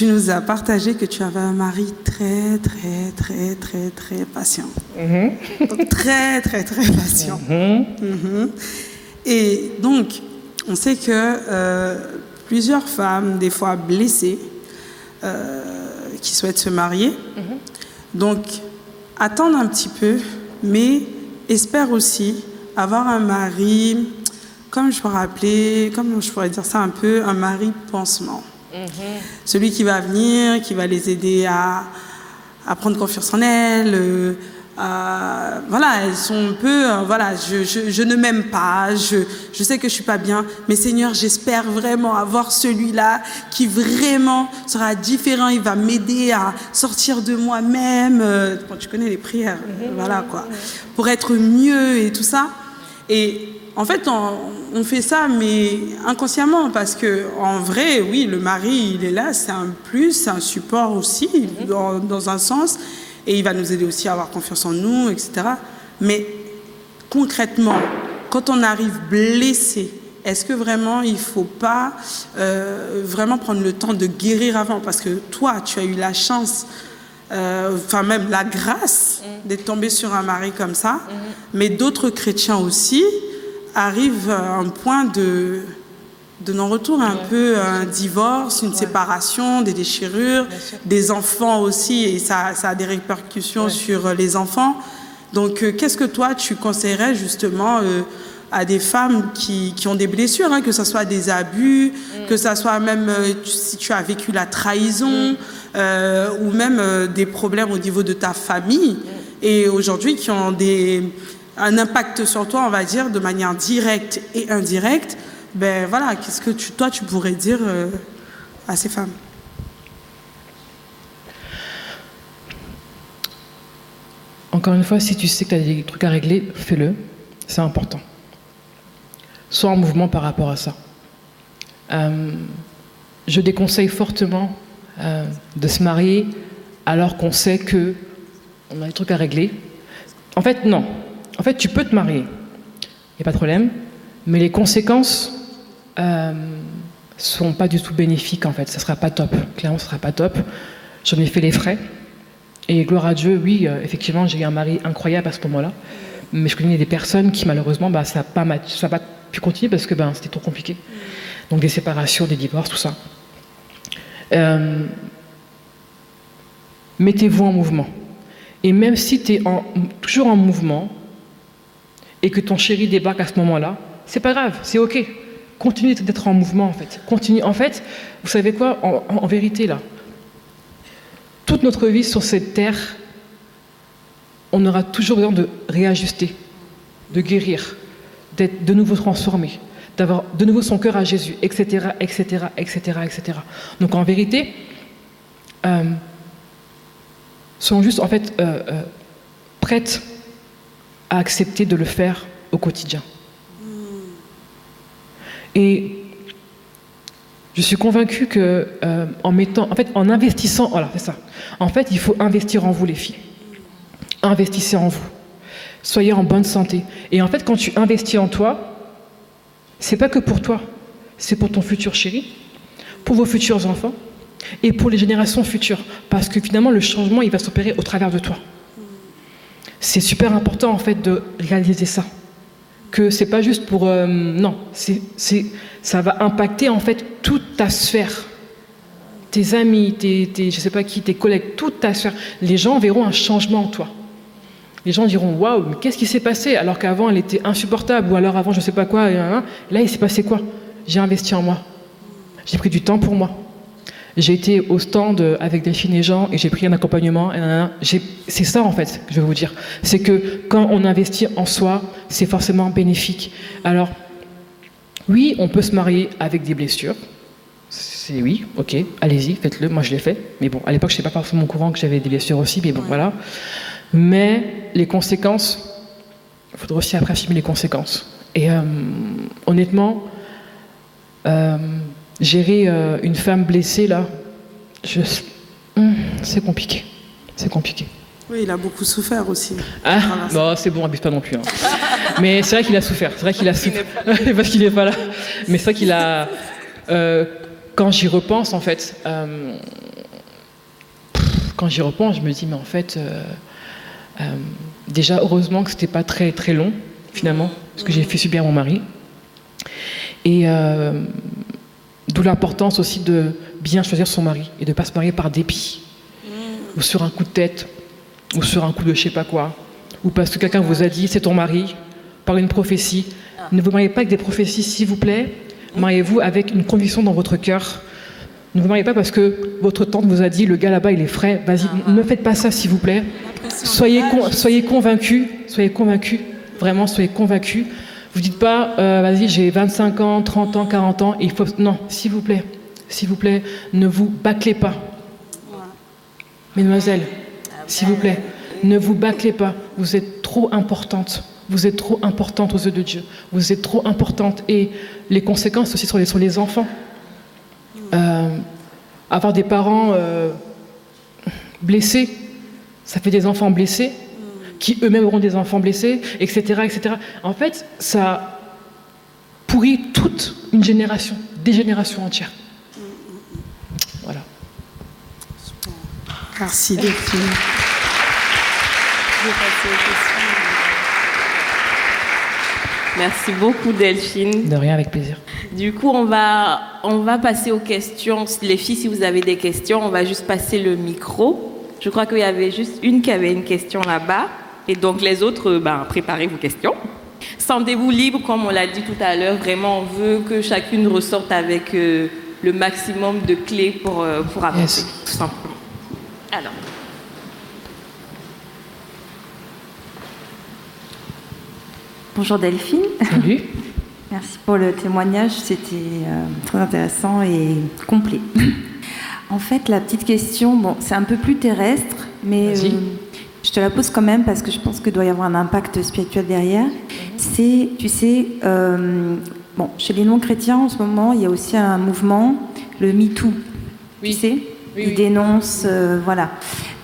tu nous as partagé que tu avais un mari très, très, très, très, très patient. Mhm. très, très, très patient. Mhm. Et donc, on sait que euh, plusieurs femmes, des fois blessées, euh, qui souhaitent se marier, donc attendre un petit peu, mais espère aussi avoir un mari, comme je pourrais appeler, comme je pourrais dire ça un peu, un mari pansement. Celui qui va venir, qui va les aider à, à prendre confiance en elles. euh, voilà, elles sont un peu, euh, voilà, je, je- je ne m'aime pas, je, je sais que je suis pas bien, mais Seigneur, j'espère vraiment avoir celui-là qui vraiment sera différent, il va m'aider à sortir de moi-même. euh, bon, tu connais les prières, euh, voilà quoi, pour être mieux et tout ça. Et en fait, on, on fait ça, mais inconsciemment, parce que en vrai, oui, le mari, il est là, c'est un plus, c'est un support aussi, dans, dans un sens, et il va nous aider aussi à avoir confiance en nous, etc. Mais concrètement, quand on arrive blessé, est-ce que vraiment il ne faut pas euh, vraiment prendre le temps de guérir avant? Parce que toi, tu as eu la chance, euh, enfin même la grâce d'être tombé sur un mari comme ça, mais d'autres chrétiens aussi arrivent à un point de, de non-retour, un peu un divorce, une séparation, des déchirures, des enfants aussi, et ça, ça a des répercussions sur les enfants. Donc, euh, qu'est-ce que toi, tu conseillerais justement euh, à des femmes qui, qui ont des blessures, hein, que ce soit des abus, que ce soit même euh, si tu as vécu la trahison, euh, ou même euh, des problèmes au niveau de ta famille, et aujourd'hui qui ont des, un impact sur toi, on va dire, de manière directe et indirecte, ben voilà, qu'est-ce que toi, tu pourrais dire euh, à ces femmes? Encore une fois, si tu sais que tu as des trucs à régler, fais-le. C'est important. Sois en mouvement par rapport à ça. Euh, je déconseille fortement euh, de se marier alors qu'on sait que on a des trucs à régler. En fait, non. En fait, tu peux te marier. Il n'y a pas de problème. Mais les conséquences euh, sont pas du tout bénéfiques, en fait. Ça sera pas top. Clairement, ce sera pas top. J'en ai fait les frais. Et gloire à Dieu, oui, euh, effectivement, j'ai eu un mari incroyable à ce moment-là. Mais je connais des personnes qui, malheureusement, bah, ça n'a pas, pu continuer parce que ben, c'était trop compliqué. Donc des séparations, des divorces, tout ça. Euh, Mettez-vous en mouvement. Et même si tu es toujours en mouvement et que ton chéri débarque à ce moment-là, c'est pas grave, c'est ok. Continue d'être en mouvement en fait. Continue. En fait, vous savez quoi en- vérité là, toute notre vie sur cette terre, on aura toujours besoin de réajuster, de guérir, d'être de nouveau transformé, d'avoir de nouveau son cœur à Jésus, etc., etc., etc., etc. Donc en vérité, euh, juste en fait euh, euh, prêtes à accepter de le faire au quotidien. Et je suis convaincue que euh, en mettant, en fait, en investissant, voilà, c'est ça. En fait, il faut investir en vous, les filles. Investissez en vous. Soyez en bonne santé. Et en fait, quand tu investis en toi, c'est pas que pour toi, c'est pour ton futur chéri, pour vos futurs enfants et pour les générations futures. Parce que finalement, le changement, il va s'opérer au travers de toi. C'est super important en fait de réaliser ça. Que c'est pas juste pour euh, non, ça va impacter en fait toute ta sphère, tes amis, tes, tes je sais pas qui, tes collègues, toute ta sphère. Les gens verront un changement en toi. Les gens diront waouh, mais qu'est-ce qui s'est passé alors qu'avant elle était insupportable ou alors avant je sais pas quoi. et. Là il s'est passé quoi? J'ai investi en moi. J'ai pris du temps pour moi. J'ai été au stand avec Delphine et Jean et j'ai pris un accompagnement. C'est ça en fait je veux vous dire. C'est que quand on investit en soi, c'est forcément bénéfique. Alors, oui, on peut se marier avec des blessures. C'est oui, ok, allez-y, faites-le. Moi, je l'ai fait. Mais bon, à l'époque, je n'étais pas forcément au courant que j'avais des blessures aussi. Mais bon, voilà. Mais les conséquences, il faudra aussi après assumer les conséquences. Et euh, honnêtement, euh, gérer euh, une femme blessée, là, je- hum, c'est compliqué. C'est compliqué. Oui, il a beaucoup souffert aussi. Ah, non, c'est bon, abuse pas non plus. hein. Mais c'est vrai qu'il a souffert. C'est vrai qu'il a souffert. Parce qu'il n'est pas là. Mais c'est vrai qu'il a. euh, quand j'y repense, en fait, euh, quand j'y repense, je me dis, mais en fait, euh, déjà, heureusement que c'était pas très très long, finalement, ce que j'ai fait subir à mon mari. Et d'où l'importance aussi de bien choisir son mari et de ne pas se marier par dépit, ou sur un coup de tête, ou sur un coup de je sais pas quoi, ou parce que quelqu'un vous a dit c'est ton mari, par une prophétie. Ne vous mariez pas avec des prophéties, s'il vous plaît. Mariez-vous avec une conviction dans votre cœur. Ne vous mariez pas parce que votre tante vous a dit le gars là-bas il est frais. Vas-y, ne faites pas ça s'il vous plaît. Soyez, soyez convaincus, soyez convaincus, vraiment soyez convaincus. Vous dites pas, euh, vas-y, j'ai 25 ans, 30 ans, 40 ans, il faut. Non, s'il vous plaît, s'il vous plaît, ne vous bâclez pas. Mesdemoiselles, s'il vous plaît, ne vous bâclez pas. Vous êtes trop importante. Vous êtes trop importante aux yeux de Dieu. Vous êtes trop importante. Et les conséquences aussi sur les, sur les enfants. Euh, avoir des parents euh, blessés, ça fait des enfants blessés, qui eux-mêmes auront des enfants blessés, etc., etc. En fait, ça pourrit toute une génération, des générations entières. Voilà. Merci Delphine. Merci beaucoup Delphine. De rien, avec plaisir. Du coup, on va, on va passer aux questions. Les filles, si vous avez des questions, on va juste passer le micro. Je crois qu'il y avait juste une qui avait une question là-bas. Et donc les autres, ben, préparez vos questions. Sentez-vous libre, comme on l'a dit tout à l'heure. Vraiment, on veut que chacune ressorte avec euh, le maximum de clés pour, euh, pour avancer, tout simplement. Alors. Bonjour Delphine. Salut. Merci pour le témoignage, c'était euh, très intéressant et complet. en fait, la petite question, bon, c'est un peu plus terrestre, mais euh, je te la pose quand même parce que je pense qu'il doit y avoir un impact spirituel derrière. C'est, tu sais, euh, bon, chez les non-chrétiens en ce moment, il y a aussi un mouvement, le MeToo. Oui. Tu sais, Oui, ils dénoncent, euh, voilà,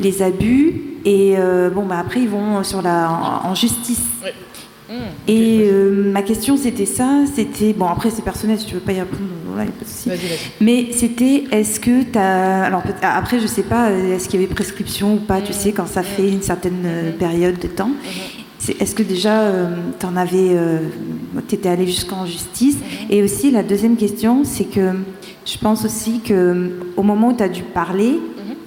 les abus et euh, bon, bah après ils vont sur la en, en justice. Mmh. Et euh, ma question c'était ça, c'était bon après c'est personnel si tu veux pas y répondre, voilà, y a pas de souci. Vas-y, vas-y. Mais c'était est-ce que tu as alors peut- après je sais pas euh, est-ce qu'il y avait prescription ou pas, tu sais quand ça fait une certaine euh, période de temps. C'est- Est-ce que déjà tu en avais tu étais allé jusqu'en justice? Et aussi la deuxième question c'est que je pense aussi que au moment où tu as dû parler,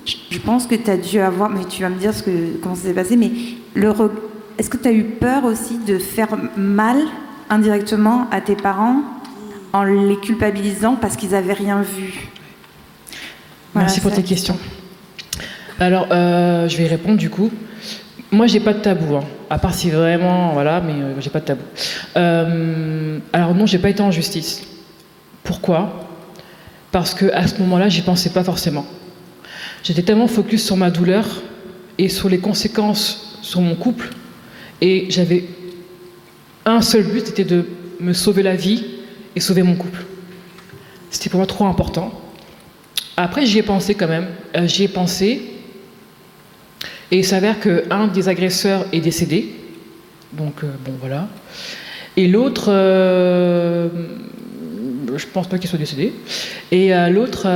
je, pense que tu as dû avoir mais tu vas me dire ce que comment ça s'est passé mais le est-ce que tu as eu peur aussi de faire mal indirectement à tes parents en les culpabilisant parce qu'ils n'avaient rien vu? Voilà, Merci pour tes questions. Alors, euh, je vais y répondre du coup. Moi, j'ai pas de tabou, hein. à part si vraiment, voilà, mais euh, j'ai pas de tabou. Euh, alors non, j'ai pas été en justice. Pourquoi? Parce que à ce moment-là, j'y pensais pas forcément. J'étais tellement focus sur ma douleur et sur les conséquences sur mon couple, et j'avais un seul but, c'était de me sauver la vie et sauver mon couple. C'était pour moi trop important. Après, j'y ai pensé quand même. Euh, j'y ai pensé. Et il s'avère qu'un des agresseurs est décédé. Donc, euh, bon, voilà. Et l'autre, euh, je pense pas qu'il soit décédé. Et euh, l'autre,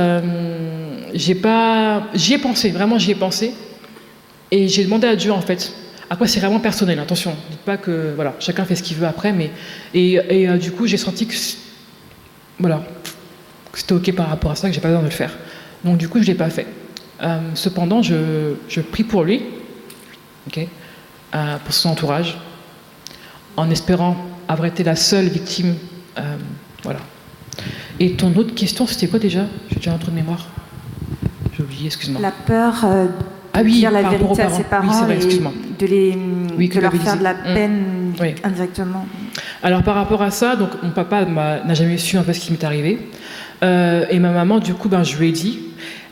j'ai pas, j'y ai pensé, vraiment j'y ai pensé. Et j'ai demandé à Dieu en fait. Après, c'est vraiment personnel, attention. Dites pas que voilà, chacun fait ce qu'il veut après, mais et, et, euh, du coup, j'ai senti que voilà, c'était ok par rapport à ça, que j'ai pas besoin de le faire. Donc du coup, je l'ai pas fait. Euh, cependant, je, je prie pour lui, ok, euh, pour son entourage, en espérant avoir été la seule victime, voilà. Et ton autre question, c'était quoi déjà? J'ai déjà un trou de mémoire. J'ai oublié, excuse-moi. La peur Ah oui, dire la vérité à ses parents. Oui, vrai, et de, les, Oui, de leur faire de la peine Oui. indirectement. Alors par rapport à ça, donc mon papa n'a jamais su un peu ce qui m'est arrivé. Euh, et ma maman, du coup, ben, je lui ai dit.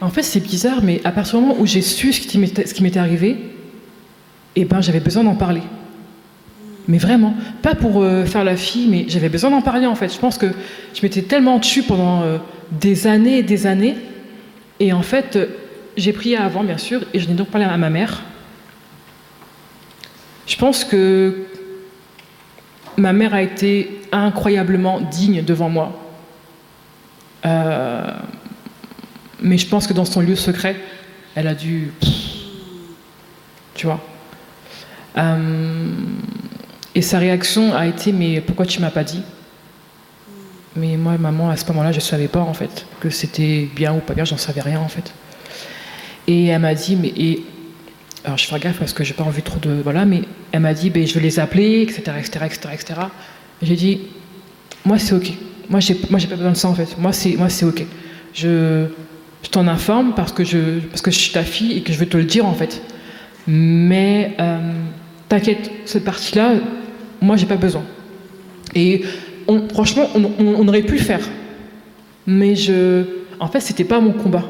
En fait, c'est bizarre, mais à partir du moment où j'ai su ce qui m'était ce qui m'était arrivé, eh ben, j'avais besoin d'en parler. Mais vraiment, pas pour euh, faire la fille, mais j'avais besoin d'en parler en fait. Je pense que je m'étais tellement tue pendant euh, des années et des années. Et en fait, j'ai prié avant, bien sûr, et je n'ai donc parlé à ma mère. Je pense que ma mère a été incroyablement digne devant moi. Euh, Mais je pense que dans son lieu secret, elle a dû. Tu vois. Euh, et sa réaction a été Mais pourquoi tu m'as pas dit? Mais moi, maman, à ce moment-là, je ne savais pas en fait que c'était bien ou pas bien, j'en savais rien en fait. Et elle m'a dit Mais. Alors je fais gaffe parce que j'ai pas envie trop de. Voilà, mais elle m'a dit ben, Je vais les appeler, etc. etc., etc., etc. J'ai dit Moi, c'est OK. Moi, j'ai, moi, pas besoin de ça en fait. Moi, c'est, moi, c'est OK. Je, t'en informe parce que, je, parce que je suis ta fille et que je veux te le dire en fait. Mais euh, t'inquiète, cette partie-là, moi j'ai pas besoin. Et on, franchement, on, aurait pu le faire. Mais je. En fait, c'était pas mon combat.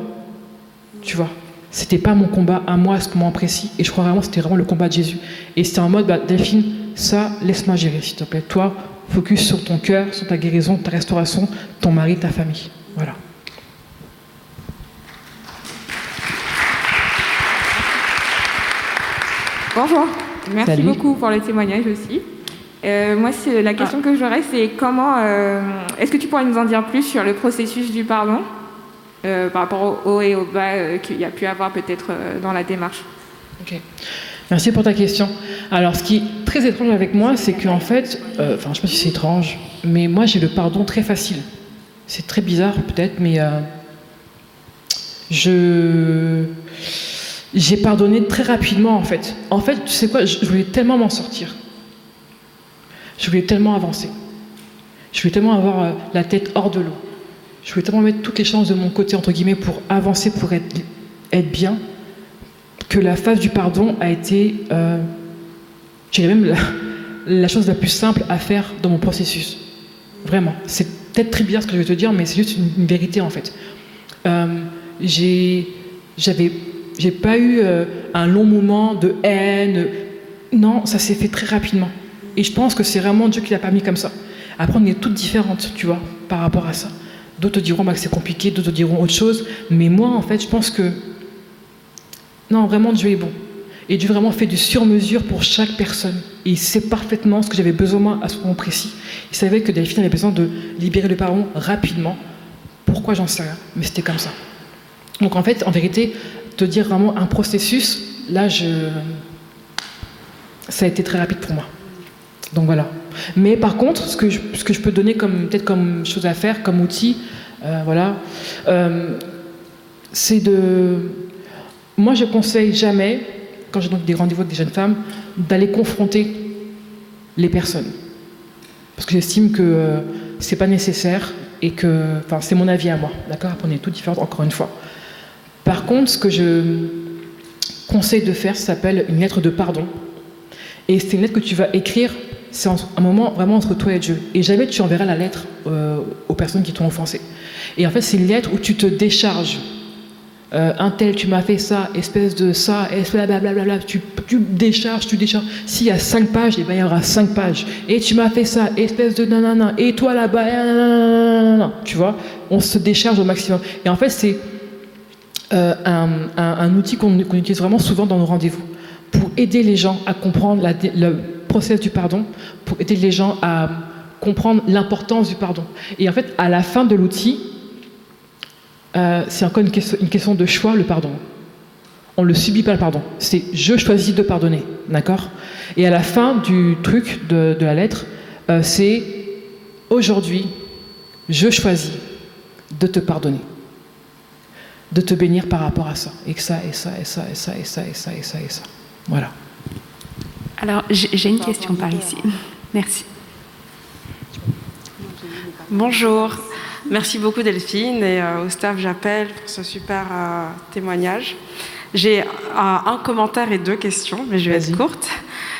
Tu vois C'était pas mon combat à moi à ce moment précis. Et je crois vraiment que c'était vraiment le combat de Jésus. Et c'était en mode, bah, Delphine, ça, laisse-moi gérer, s'il te plaît. Toi, focus sur ton cœur, sur ta guérison, ta restauration, ton mari, ta famille. Voilà. Bonjour, merci beaucoup pour le témoignage aussi. Euh, moi, la question que j'aurais, c'est comment. Euh, est-ce que tu pourrais nous en dire plus sur le processus du pardon? Euh, par rapport au haut et au bas qu'il y a pu avoir peut-être dans la démarche Ok. Merci pour ta question. Alors, ce qui est très étrange avec moi, c'est qu'en fait, enfin, je sais pas si c'est étrange, mais moi, j'ai le pardon très facile. C'est très bizarre, peut-être, mais je j'ai pardonné très rapidement en fait. En fait, tu sais quoi, je voulais tellement m'en sortir. Je voulais tellement avancer. Je voulais tellement avoir euh, la tête hors de l'eau. Je voulais tellement mettre toutes les chances de mon côté, entre guillemets, pour avancer, pour être, bien, que la phase du pardon a été, euh, même la, chose la plus simple à faire dans mon processus. Vraiment. C'est peut-être très bizarre ce que je vais te dire, mais c'est juste une, vérité en fait. Euh, j'avais j'ai pas eu euh, un long moment de haine. Non, ça s'est fait très rapidement. Et je pense que c'est vraiment Dieu qui l'a pas mis comme ça. Après, on est toutes différentes, tu vois, par rapport à ça. D'autres diront que c'est compliqué, d'autres diront autre chose. Mais moi, en fait, je pense que. Non, vraiment, Dieu est bon. Et Dieu vraiment fait du sur-mesure pour chaque personne. Et il sait parfaitement ce que j'avais besoin à ce moment précis. Il savait que Delphine avait besoin de libérer le pardon rapidement. Pourquoi j'en sais rien, mais c'était comme ça. Donc en fait, en vérité, te dire vraiment un processus, là, ça a été très rapide pour moi. Donc voilà. Mais par contre, ce que je, peux donner comme peut-être comme chose à faire, comme outil, euh, voilà, euh, c'est de. Moi, je conseille jamais, quand j'ai donc des rendez-vous avec des jeunes femmes, d'aller confronter les personnes, parce que j'estime que euh, c'est pas nécessaire et que, enfin, c'est mon avis à moi, d'accord. On est tous différents, encore une fois. Par contre, ce que je conseille de faire, ça s'appelle une lettre de pardon. Et c'est une lettre que tu vas écrire, c'est un moment vraiment entre toi et Dieu. Et jamais tu enverras la lettre euh, aux personnes qui t'ont offensé. Et en fait, c'est une lettre où tu te décharges. Euh, un tel, tu m'as fait ça, espèce de ça, espèce blablabla, tu, tu décharges, tu décharges. S'il y a cinq pages, eh ben, il y aura cinq pages. Et tu m'as fait ça, espèce de nanana, et toi là-bas, tu vois, on se décharge au maximum. Et en fait, c'est euh, un, outil qu'on utilise vraiment souvent dans nos rendez-vous pour aider les gens à comprendre le process du pardon, pour aider les gens à comprendre l'importance du pardon. Et en fait, à la fin de l'outil, euh, c'est encore une question, de choix, le pardon. On ne le subit pas, le pardon. C'est je choisis de pardonner. D'accord? Et à la fin du truc, de, la lettre, euh, c'est aujourd'hui, je choisis de te pardonner de te bénir par rapport à ça. Et que ça, et ça, et ça, et ça, et ça, et ça, et ça, et ça. Voilà. Alors, j'ai une question par ici. Merci. Bonjour. Merci beaucoup Delphine et euh, au staff j'appelle pour ce super euh, témoignage. J'ai euh, un commentaire et deux questions, mais je vais être courte.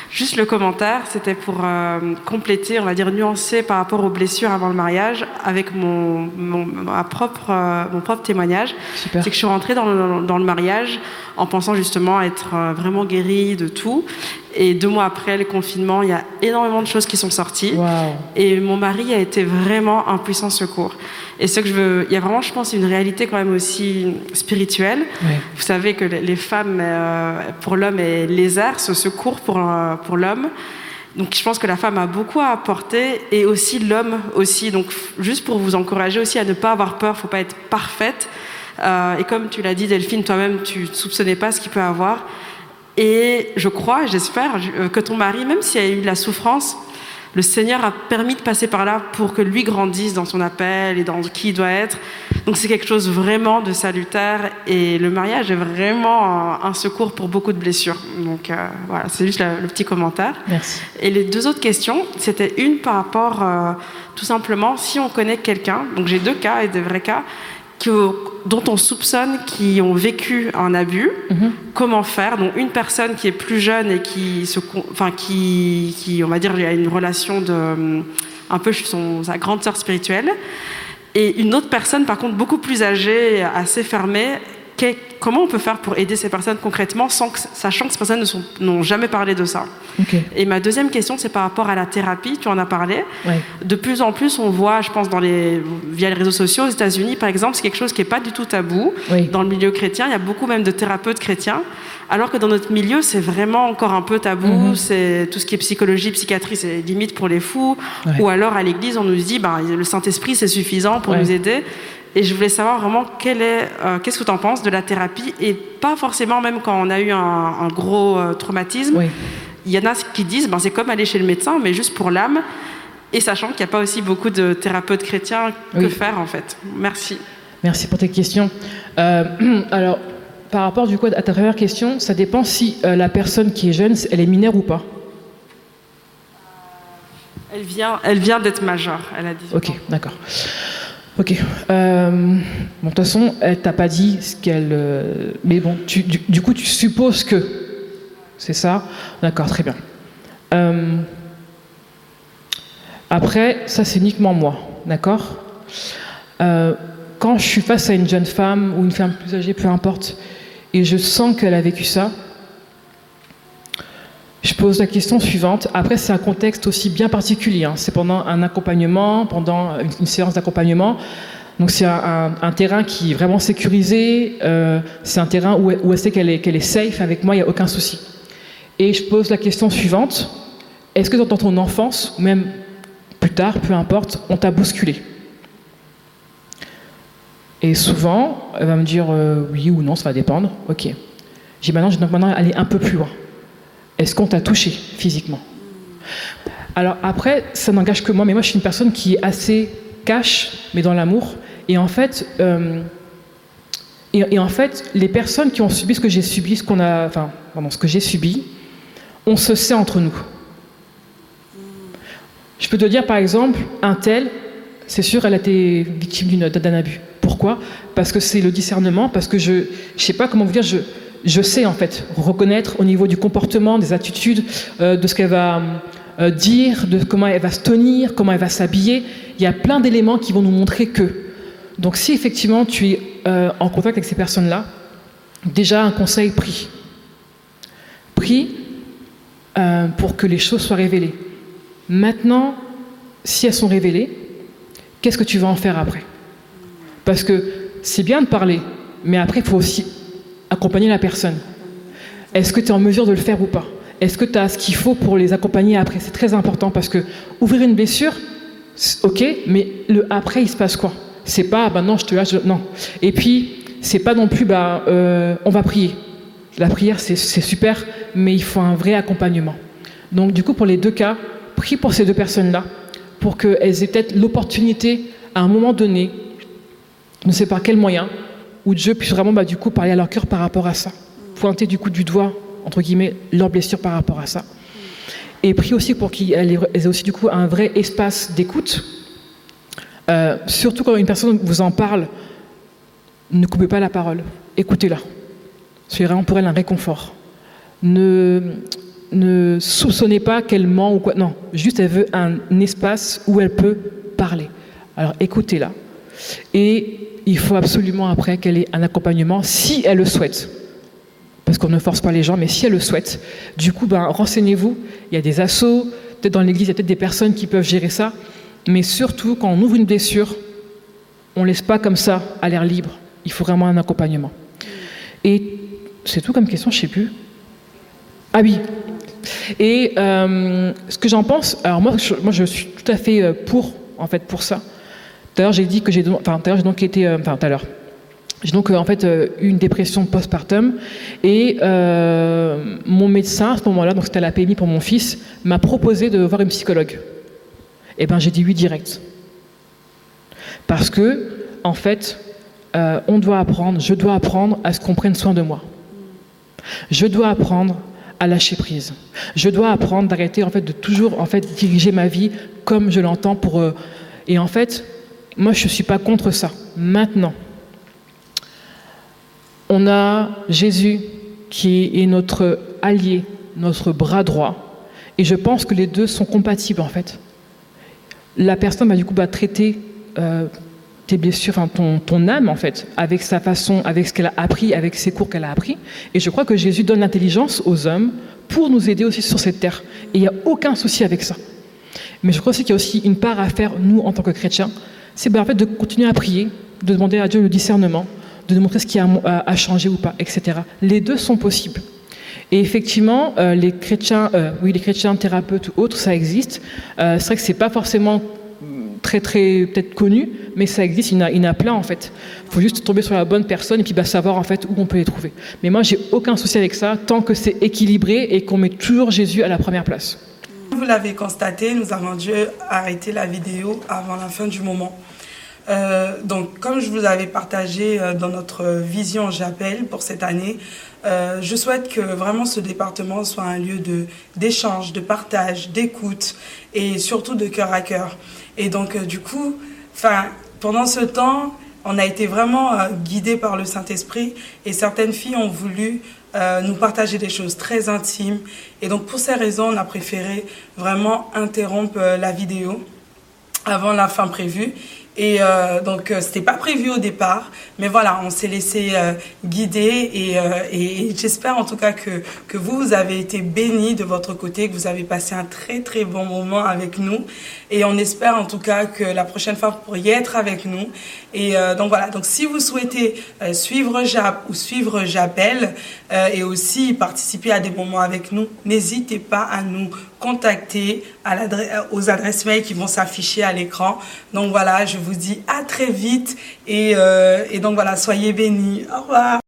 Juste le commentaire, c'était pour euh, compléter, on va dire nuancer par rapport aux blessures avant le mariage, avec mon, mon, propre, mon propre témoignage. C'est que je suis rentrée dans le, dans le, mariage en pensant justement être vraiment guérie de tout. Et deux mois après le confinement, il y a énormément de choses qui sont sorties. Et mon mari a été vraiment un puissant secours. Et ce que je veux, il y a vraiment, je pense, une réalité quand même aussi spirituelle. Vous savez que les femmes, euh, pour l'homme, est lézard, ce secours pour, euh, pour l'homme. Donc je pense que la femme a beaucoup à apporter et aussi l'homme aussi. Donc juste pour vous encourager aussi à ne pas avoir peur, faut pas être parfaite, et comme tu l'as dit, Delphine, toi-même, tu ne soupçonnais pas ce qu'il peut avoir. Et je crois, j'espère, que ton mari, même s'il a eu de la souffrance, le Seigneur a permis de passer par là pour que lui grandisse dans son appel et dans qui il doit être. Donc c'est quelque chose vraiment de salutaire et le mariage est vraiment un, secours pour beaucoup de blessures. Donc euh, voilà, c'est juste le, petit commentaire. Merci. Et les deux autres questions, c'était une par rapport euh, tout simplement si on connaît quelqu'un, donc j'ai deux cas et des vrais cas, dont on soupçonne qu'ils ont vécu un abus, mhm. comment faire? Donc une personne qui est plus jeune et qui, se, enfin, qui, qui on va dire, a une relation de un peu son, sa grande sœur spirituelle, et une autre personne, par contre, beaucoup plus âgée, assez fermée, comment on peut faire pour aider ces personnes concrètement, sans que, sachant que ces personnes n'ont jamais parlé de ça Et ma deuxième question, c'est par rapport à la thérapie, tu en as parlé. De plus en plus, on voit, je pense, dans les, via les réseaux sociaux, aux États-Unis, par exemple, c'est quelque chose qui n'est pas du tout tabou. Dans le milieu chrétien, il y a beaucoup même de thérapeutes chrétiens. Alors que dans notre milieu, c'est vraiment encore un peu tabou. Mhm. C'est tout ce qui est psychologie, psychiatrie, c'est limite pour les fous. Ou alors à l'église, on nous dit, ben, le Saint-Esprit, c'est suffisant pour nous aider. Et je voulais savoir vraiment euh, qu'est-ce que tu en penses de la thérapie et pas forcément même quand on a eu un, gros euh, traumatisme. Il y en a qui disent, ben, c'est comme aller chez le médecin, mais juste pour l'âme. Et sachant qu'il n'y a pas aussi beaucoup de thérapeutes chrétiens, que faire en fait Merci. Merci pour tes questions. Euh, alors, par rapport du coup à ta première question, ça dépend si la personne qui est jeune, elle est mineure ou pas. Elle vient, elle vient d'être majeure, elle a 18 Ok, d'accord. Ok. Euh, bon, de toute façon, elle t'a pas dit ce qu'elle. Euh, mais bon, du, coup, tu supposes que. C'est ça D'accord, très bien. Euh, après, ça, c'est uniquement moi. D'accord? Quand je suis face à une jeune femme ou une femme plus âgée, peu importe, et je sens qu'elle a vécu ça, je pose la question suivante. Après, c'est un contexte aussi bien particulier. Hein. C'est pendant un accompagnement, pendant une séance d'accompagnement. Donc c'est un, terrain qui est vraiment sécurisé. Euh, c'est un terrain où, elle sait qu'elle est, safe avec moi, il n'y a aucun souci. Et je pose la question suivante. Est-ce que dans ton enfance, ou même plus tard, peu importe, on t'a bousculé? Et souvent, elle va me dire euh, oui ou non, ça va dépendre. Ok. J'ai maintenant, donc maintenant aller un peu plus loin. Est-ce qu'on t'a touché physiquement? Alors après, ça n'engage que moi, mais moi je suis une personne qui est assez cash, mais dans l'amour. Et en fait, euh, et, en fait, les personnes qui ont subi ce que j'ai subi, ce qu'on a, enfin, ce que j'ai subi, on se sait entre nous. Je peux te dire par exemple, un tel, c'est sûr, elle a été victime d'un abus. Pourquoi? Parce que c'est le discernement, parce que je ne sais pas comment vous dire, je, je sais en fait reconnaître au niveau du comportement, des attitudes, euh, de ce qu'elle va euh, dire, de comment elle va se tenir, comment elle va s'habiller. Il y a plein d'éléments qui vont nous montrer que. Donc si effectivement tu es euh, en contact avec ces personnes-là, déjà un conseil pris. Pris pour que les choses soient révélées. Maintenant, si elles sont révélées, qu'est-ce que tu vas en faire après? Parce que c'est bien de parler, mais après, il faut aussi accompagner la personne. Est-ce que tu es en mesure de le faire ou pas? Est-ce que tu as ce qu'il faut pour les accompagner après? C'est très important parce que ouvrir une blessure, ok, mais le après, il se passe quoi? C'est pas, bah non, je te lâche, non. Et puis, c'est pas non plus, bah, euh, on va prier. La prière, c'est super, mais il faut un vrai accompagnement. Donc, du coup, pour les deux cas, prie pour ces deux personnes-là, pour qu'elles aient peut-être l'opportunité, à un moment donné, je ne sais pas quel moyen, où Dieu puisse vraiment bah, du coup parler à leur cœur par rapport à ça, pointer du coup du doigt entre guillemets leur blessure par rapport à ça, et prie aussi pour qu'elles aient aussi du coup un vrai espace d'écoute. Euh, surtout quand une personne vous en parle, ne coupez pas la parole, écoutez-la. C'est vraiment pour elle un réconfort. Ne, ne soupçonnez pas qu'elle ment ou quoi. Non, juste elle veut un espace où elle peut parler. Alors écoutez-la. Et il faut absolument après qu'elle ait un accompagnement si elle le souhaite. Parce qu'on ne force pas les gens, mais si elle le souhaite. Du coup, ben, renseignez-vous. Il y a des assos, peut-être dans l'église, il y a peut-être des personnes qui peuvent gérer ça. Mais surtout, quand on ouvre une blessure, on ne laisse pas comme ça à l'air libre. Il faut vraiment un accompagnement. Et c'est tout comme question, je ne sais plus. Ah oui. Et euh, ce que j'en pense, alors moi moi, je suis tout à fait euh, pour, en fait, pour ça. Tout j'ai dit que j'ai, enfin, j'ai donc été, euh, enfin, tout à l'heure, J'ai donc en fait eu une dépression postpartum et mon médecin à ce moment-là, donc c'était la PMI pour mon fils, m'a proposé de voir une psychologue. Et eh ben j'ai dit oui direct. Parce que en fait, on doit apprendre, je dois apprendre à ce qu'on prenne soin de moi. Je dois apprendre à lâcher prise. Je dois apprendre d'arrêter en fait de toujours en fait diriger ma vie comme je l'entends pour euh, et en fait moi je suis pas contre ça. Maintenant, on a Jésus qui est notre allié, notre bras droit et je pense que les deux sont compatibles en fait. La personne va du coup va traiter euh, tes blessures, enfin ton, ton, âme en fait, avec sa façon, avec ce qu'elle a appris, avec ses cours qu'elle a appris. Et je crois que Jésus donne l'intelligence aux hommes pour nous aider aussi sur cette terre. Et il n'y a aucun souci avec ça. Mais je crois aussi qu'il y a aussi une part à faire, nous, en tant que chrétiens, c'est ben, en fait de continuer à prier, de demander à Dieu le discernement, de montrer ce qui a à changer ou pas, etc. Les deux sont possibles. Et effectivement, euh, les chrétiens, euh, oui, les chrétiens thérapeutes ou autres, ça existe. Euh, c'est vrai que c'est pas forcément très très peut-être connu, mais ça existe, il y en a, plein en fait. Il faut juste tomber sur la bonne personne et puis bah, savoir en fait où on peut les trouver. Mais moi, j'ai aucun souci avec ça tant que c'est équilibré et qu'on met toujours Jésus à la première place. Vous l'avez constaté, nous avons dû arrêter la vidéo avant la fin du moment. Euh, donc, comme je vous avais partagé euh, dans notre vision J'appelle pour cette année, euh, je souhaite que vraiment ce département soit un lieu de d'échange, de partage, d'écoute et surtout de cœur à cœur. Et donc, du coup, enfin, pendant ce temps, on a été vraiment guidés par le Saint-Esprit et certaines filles ont voulu nous partager des choses très intimes. Et donc, pour ces raisons, on a préféré vraiment interrompre la vidéo avant la fin prévue et euh, donc, euh, c'était pas prévu au départ, mais voilà, on s'est laissé euh, guider et, euh, et j'espère en tout cas que, que vous, vous avez été bénis de votre côté, que vous avez passé un très très bon moment avec nous. Et on espère en tout cas que la prochaine fois, vous pourriez être avec nous. Et donc voilà, donc si vous souhaitez suivre JAP ou suivre JAPEL et aussi participer à des moments avec nous, n'hésitez pas à nous contacter à aux adresses mail qui vont s'afficher à l'écran. Donc voilà, je vous dis à très vite et, euh, et donc voilà, soyez bénis. Au revoir.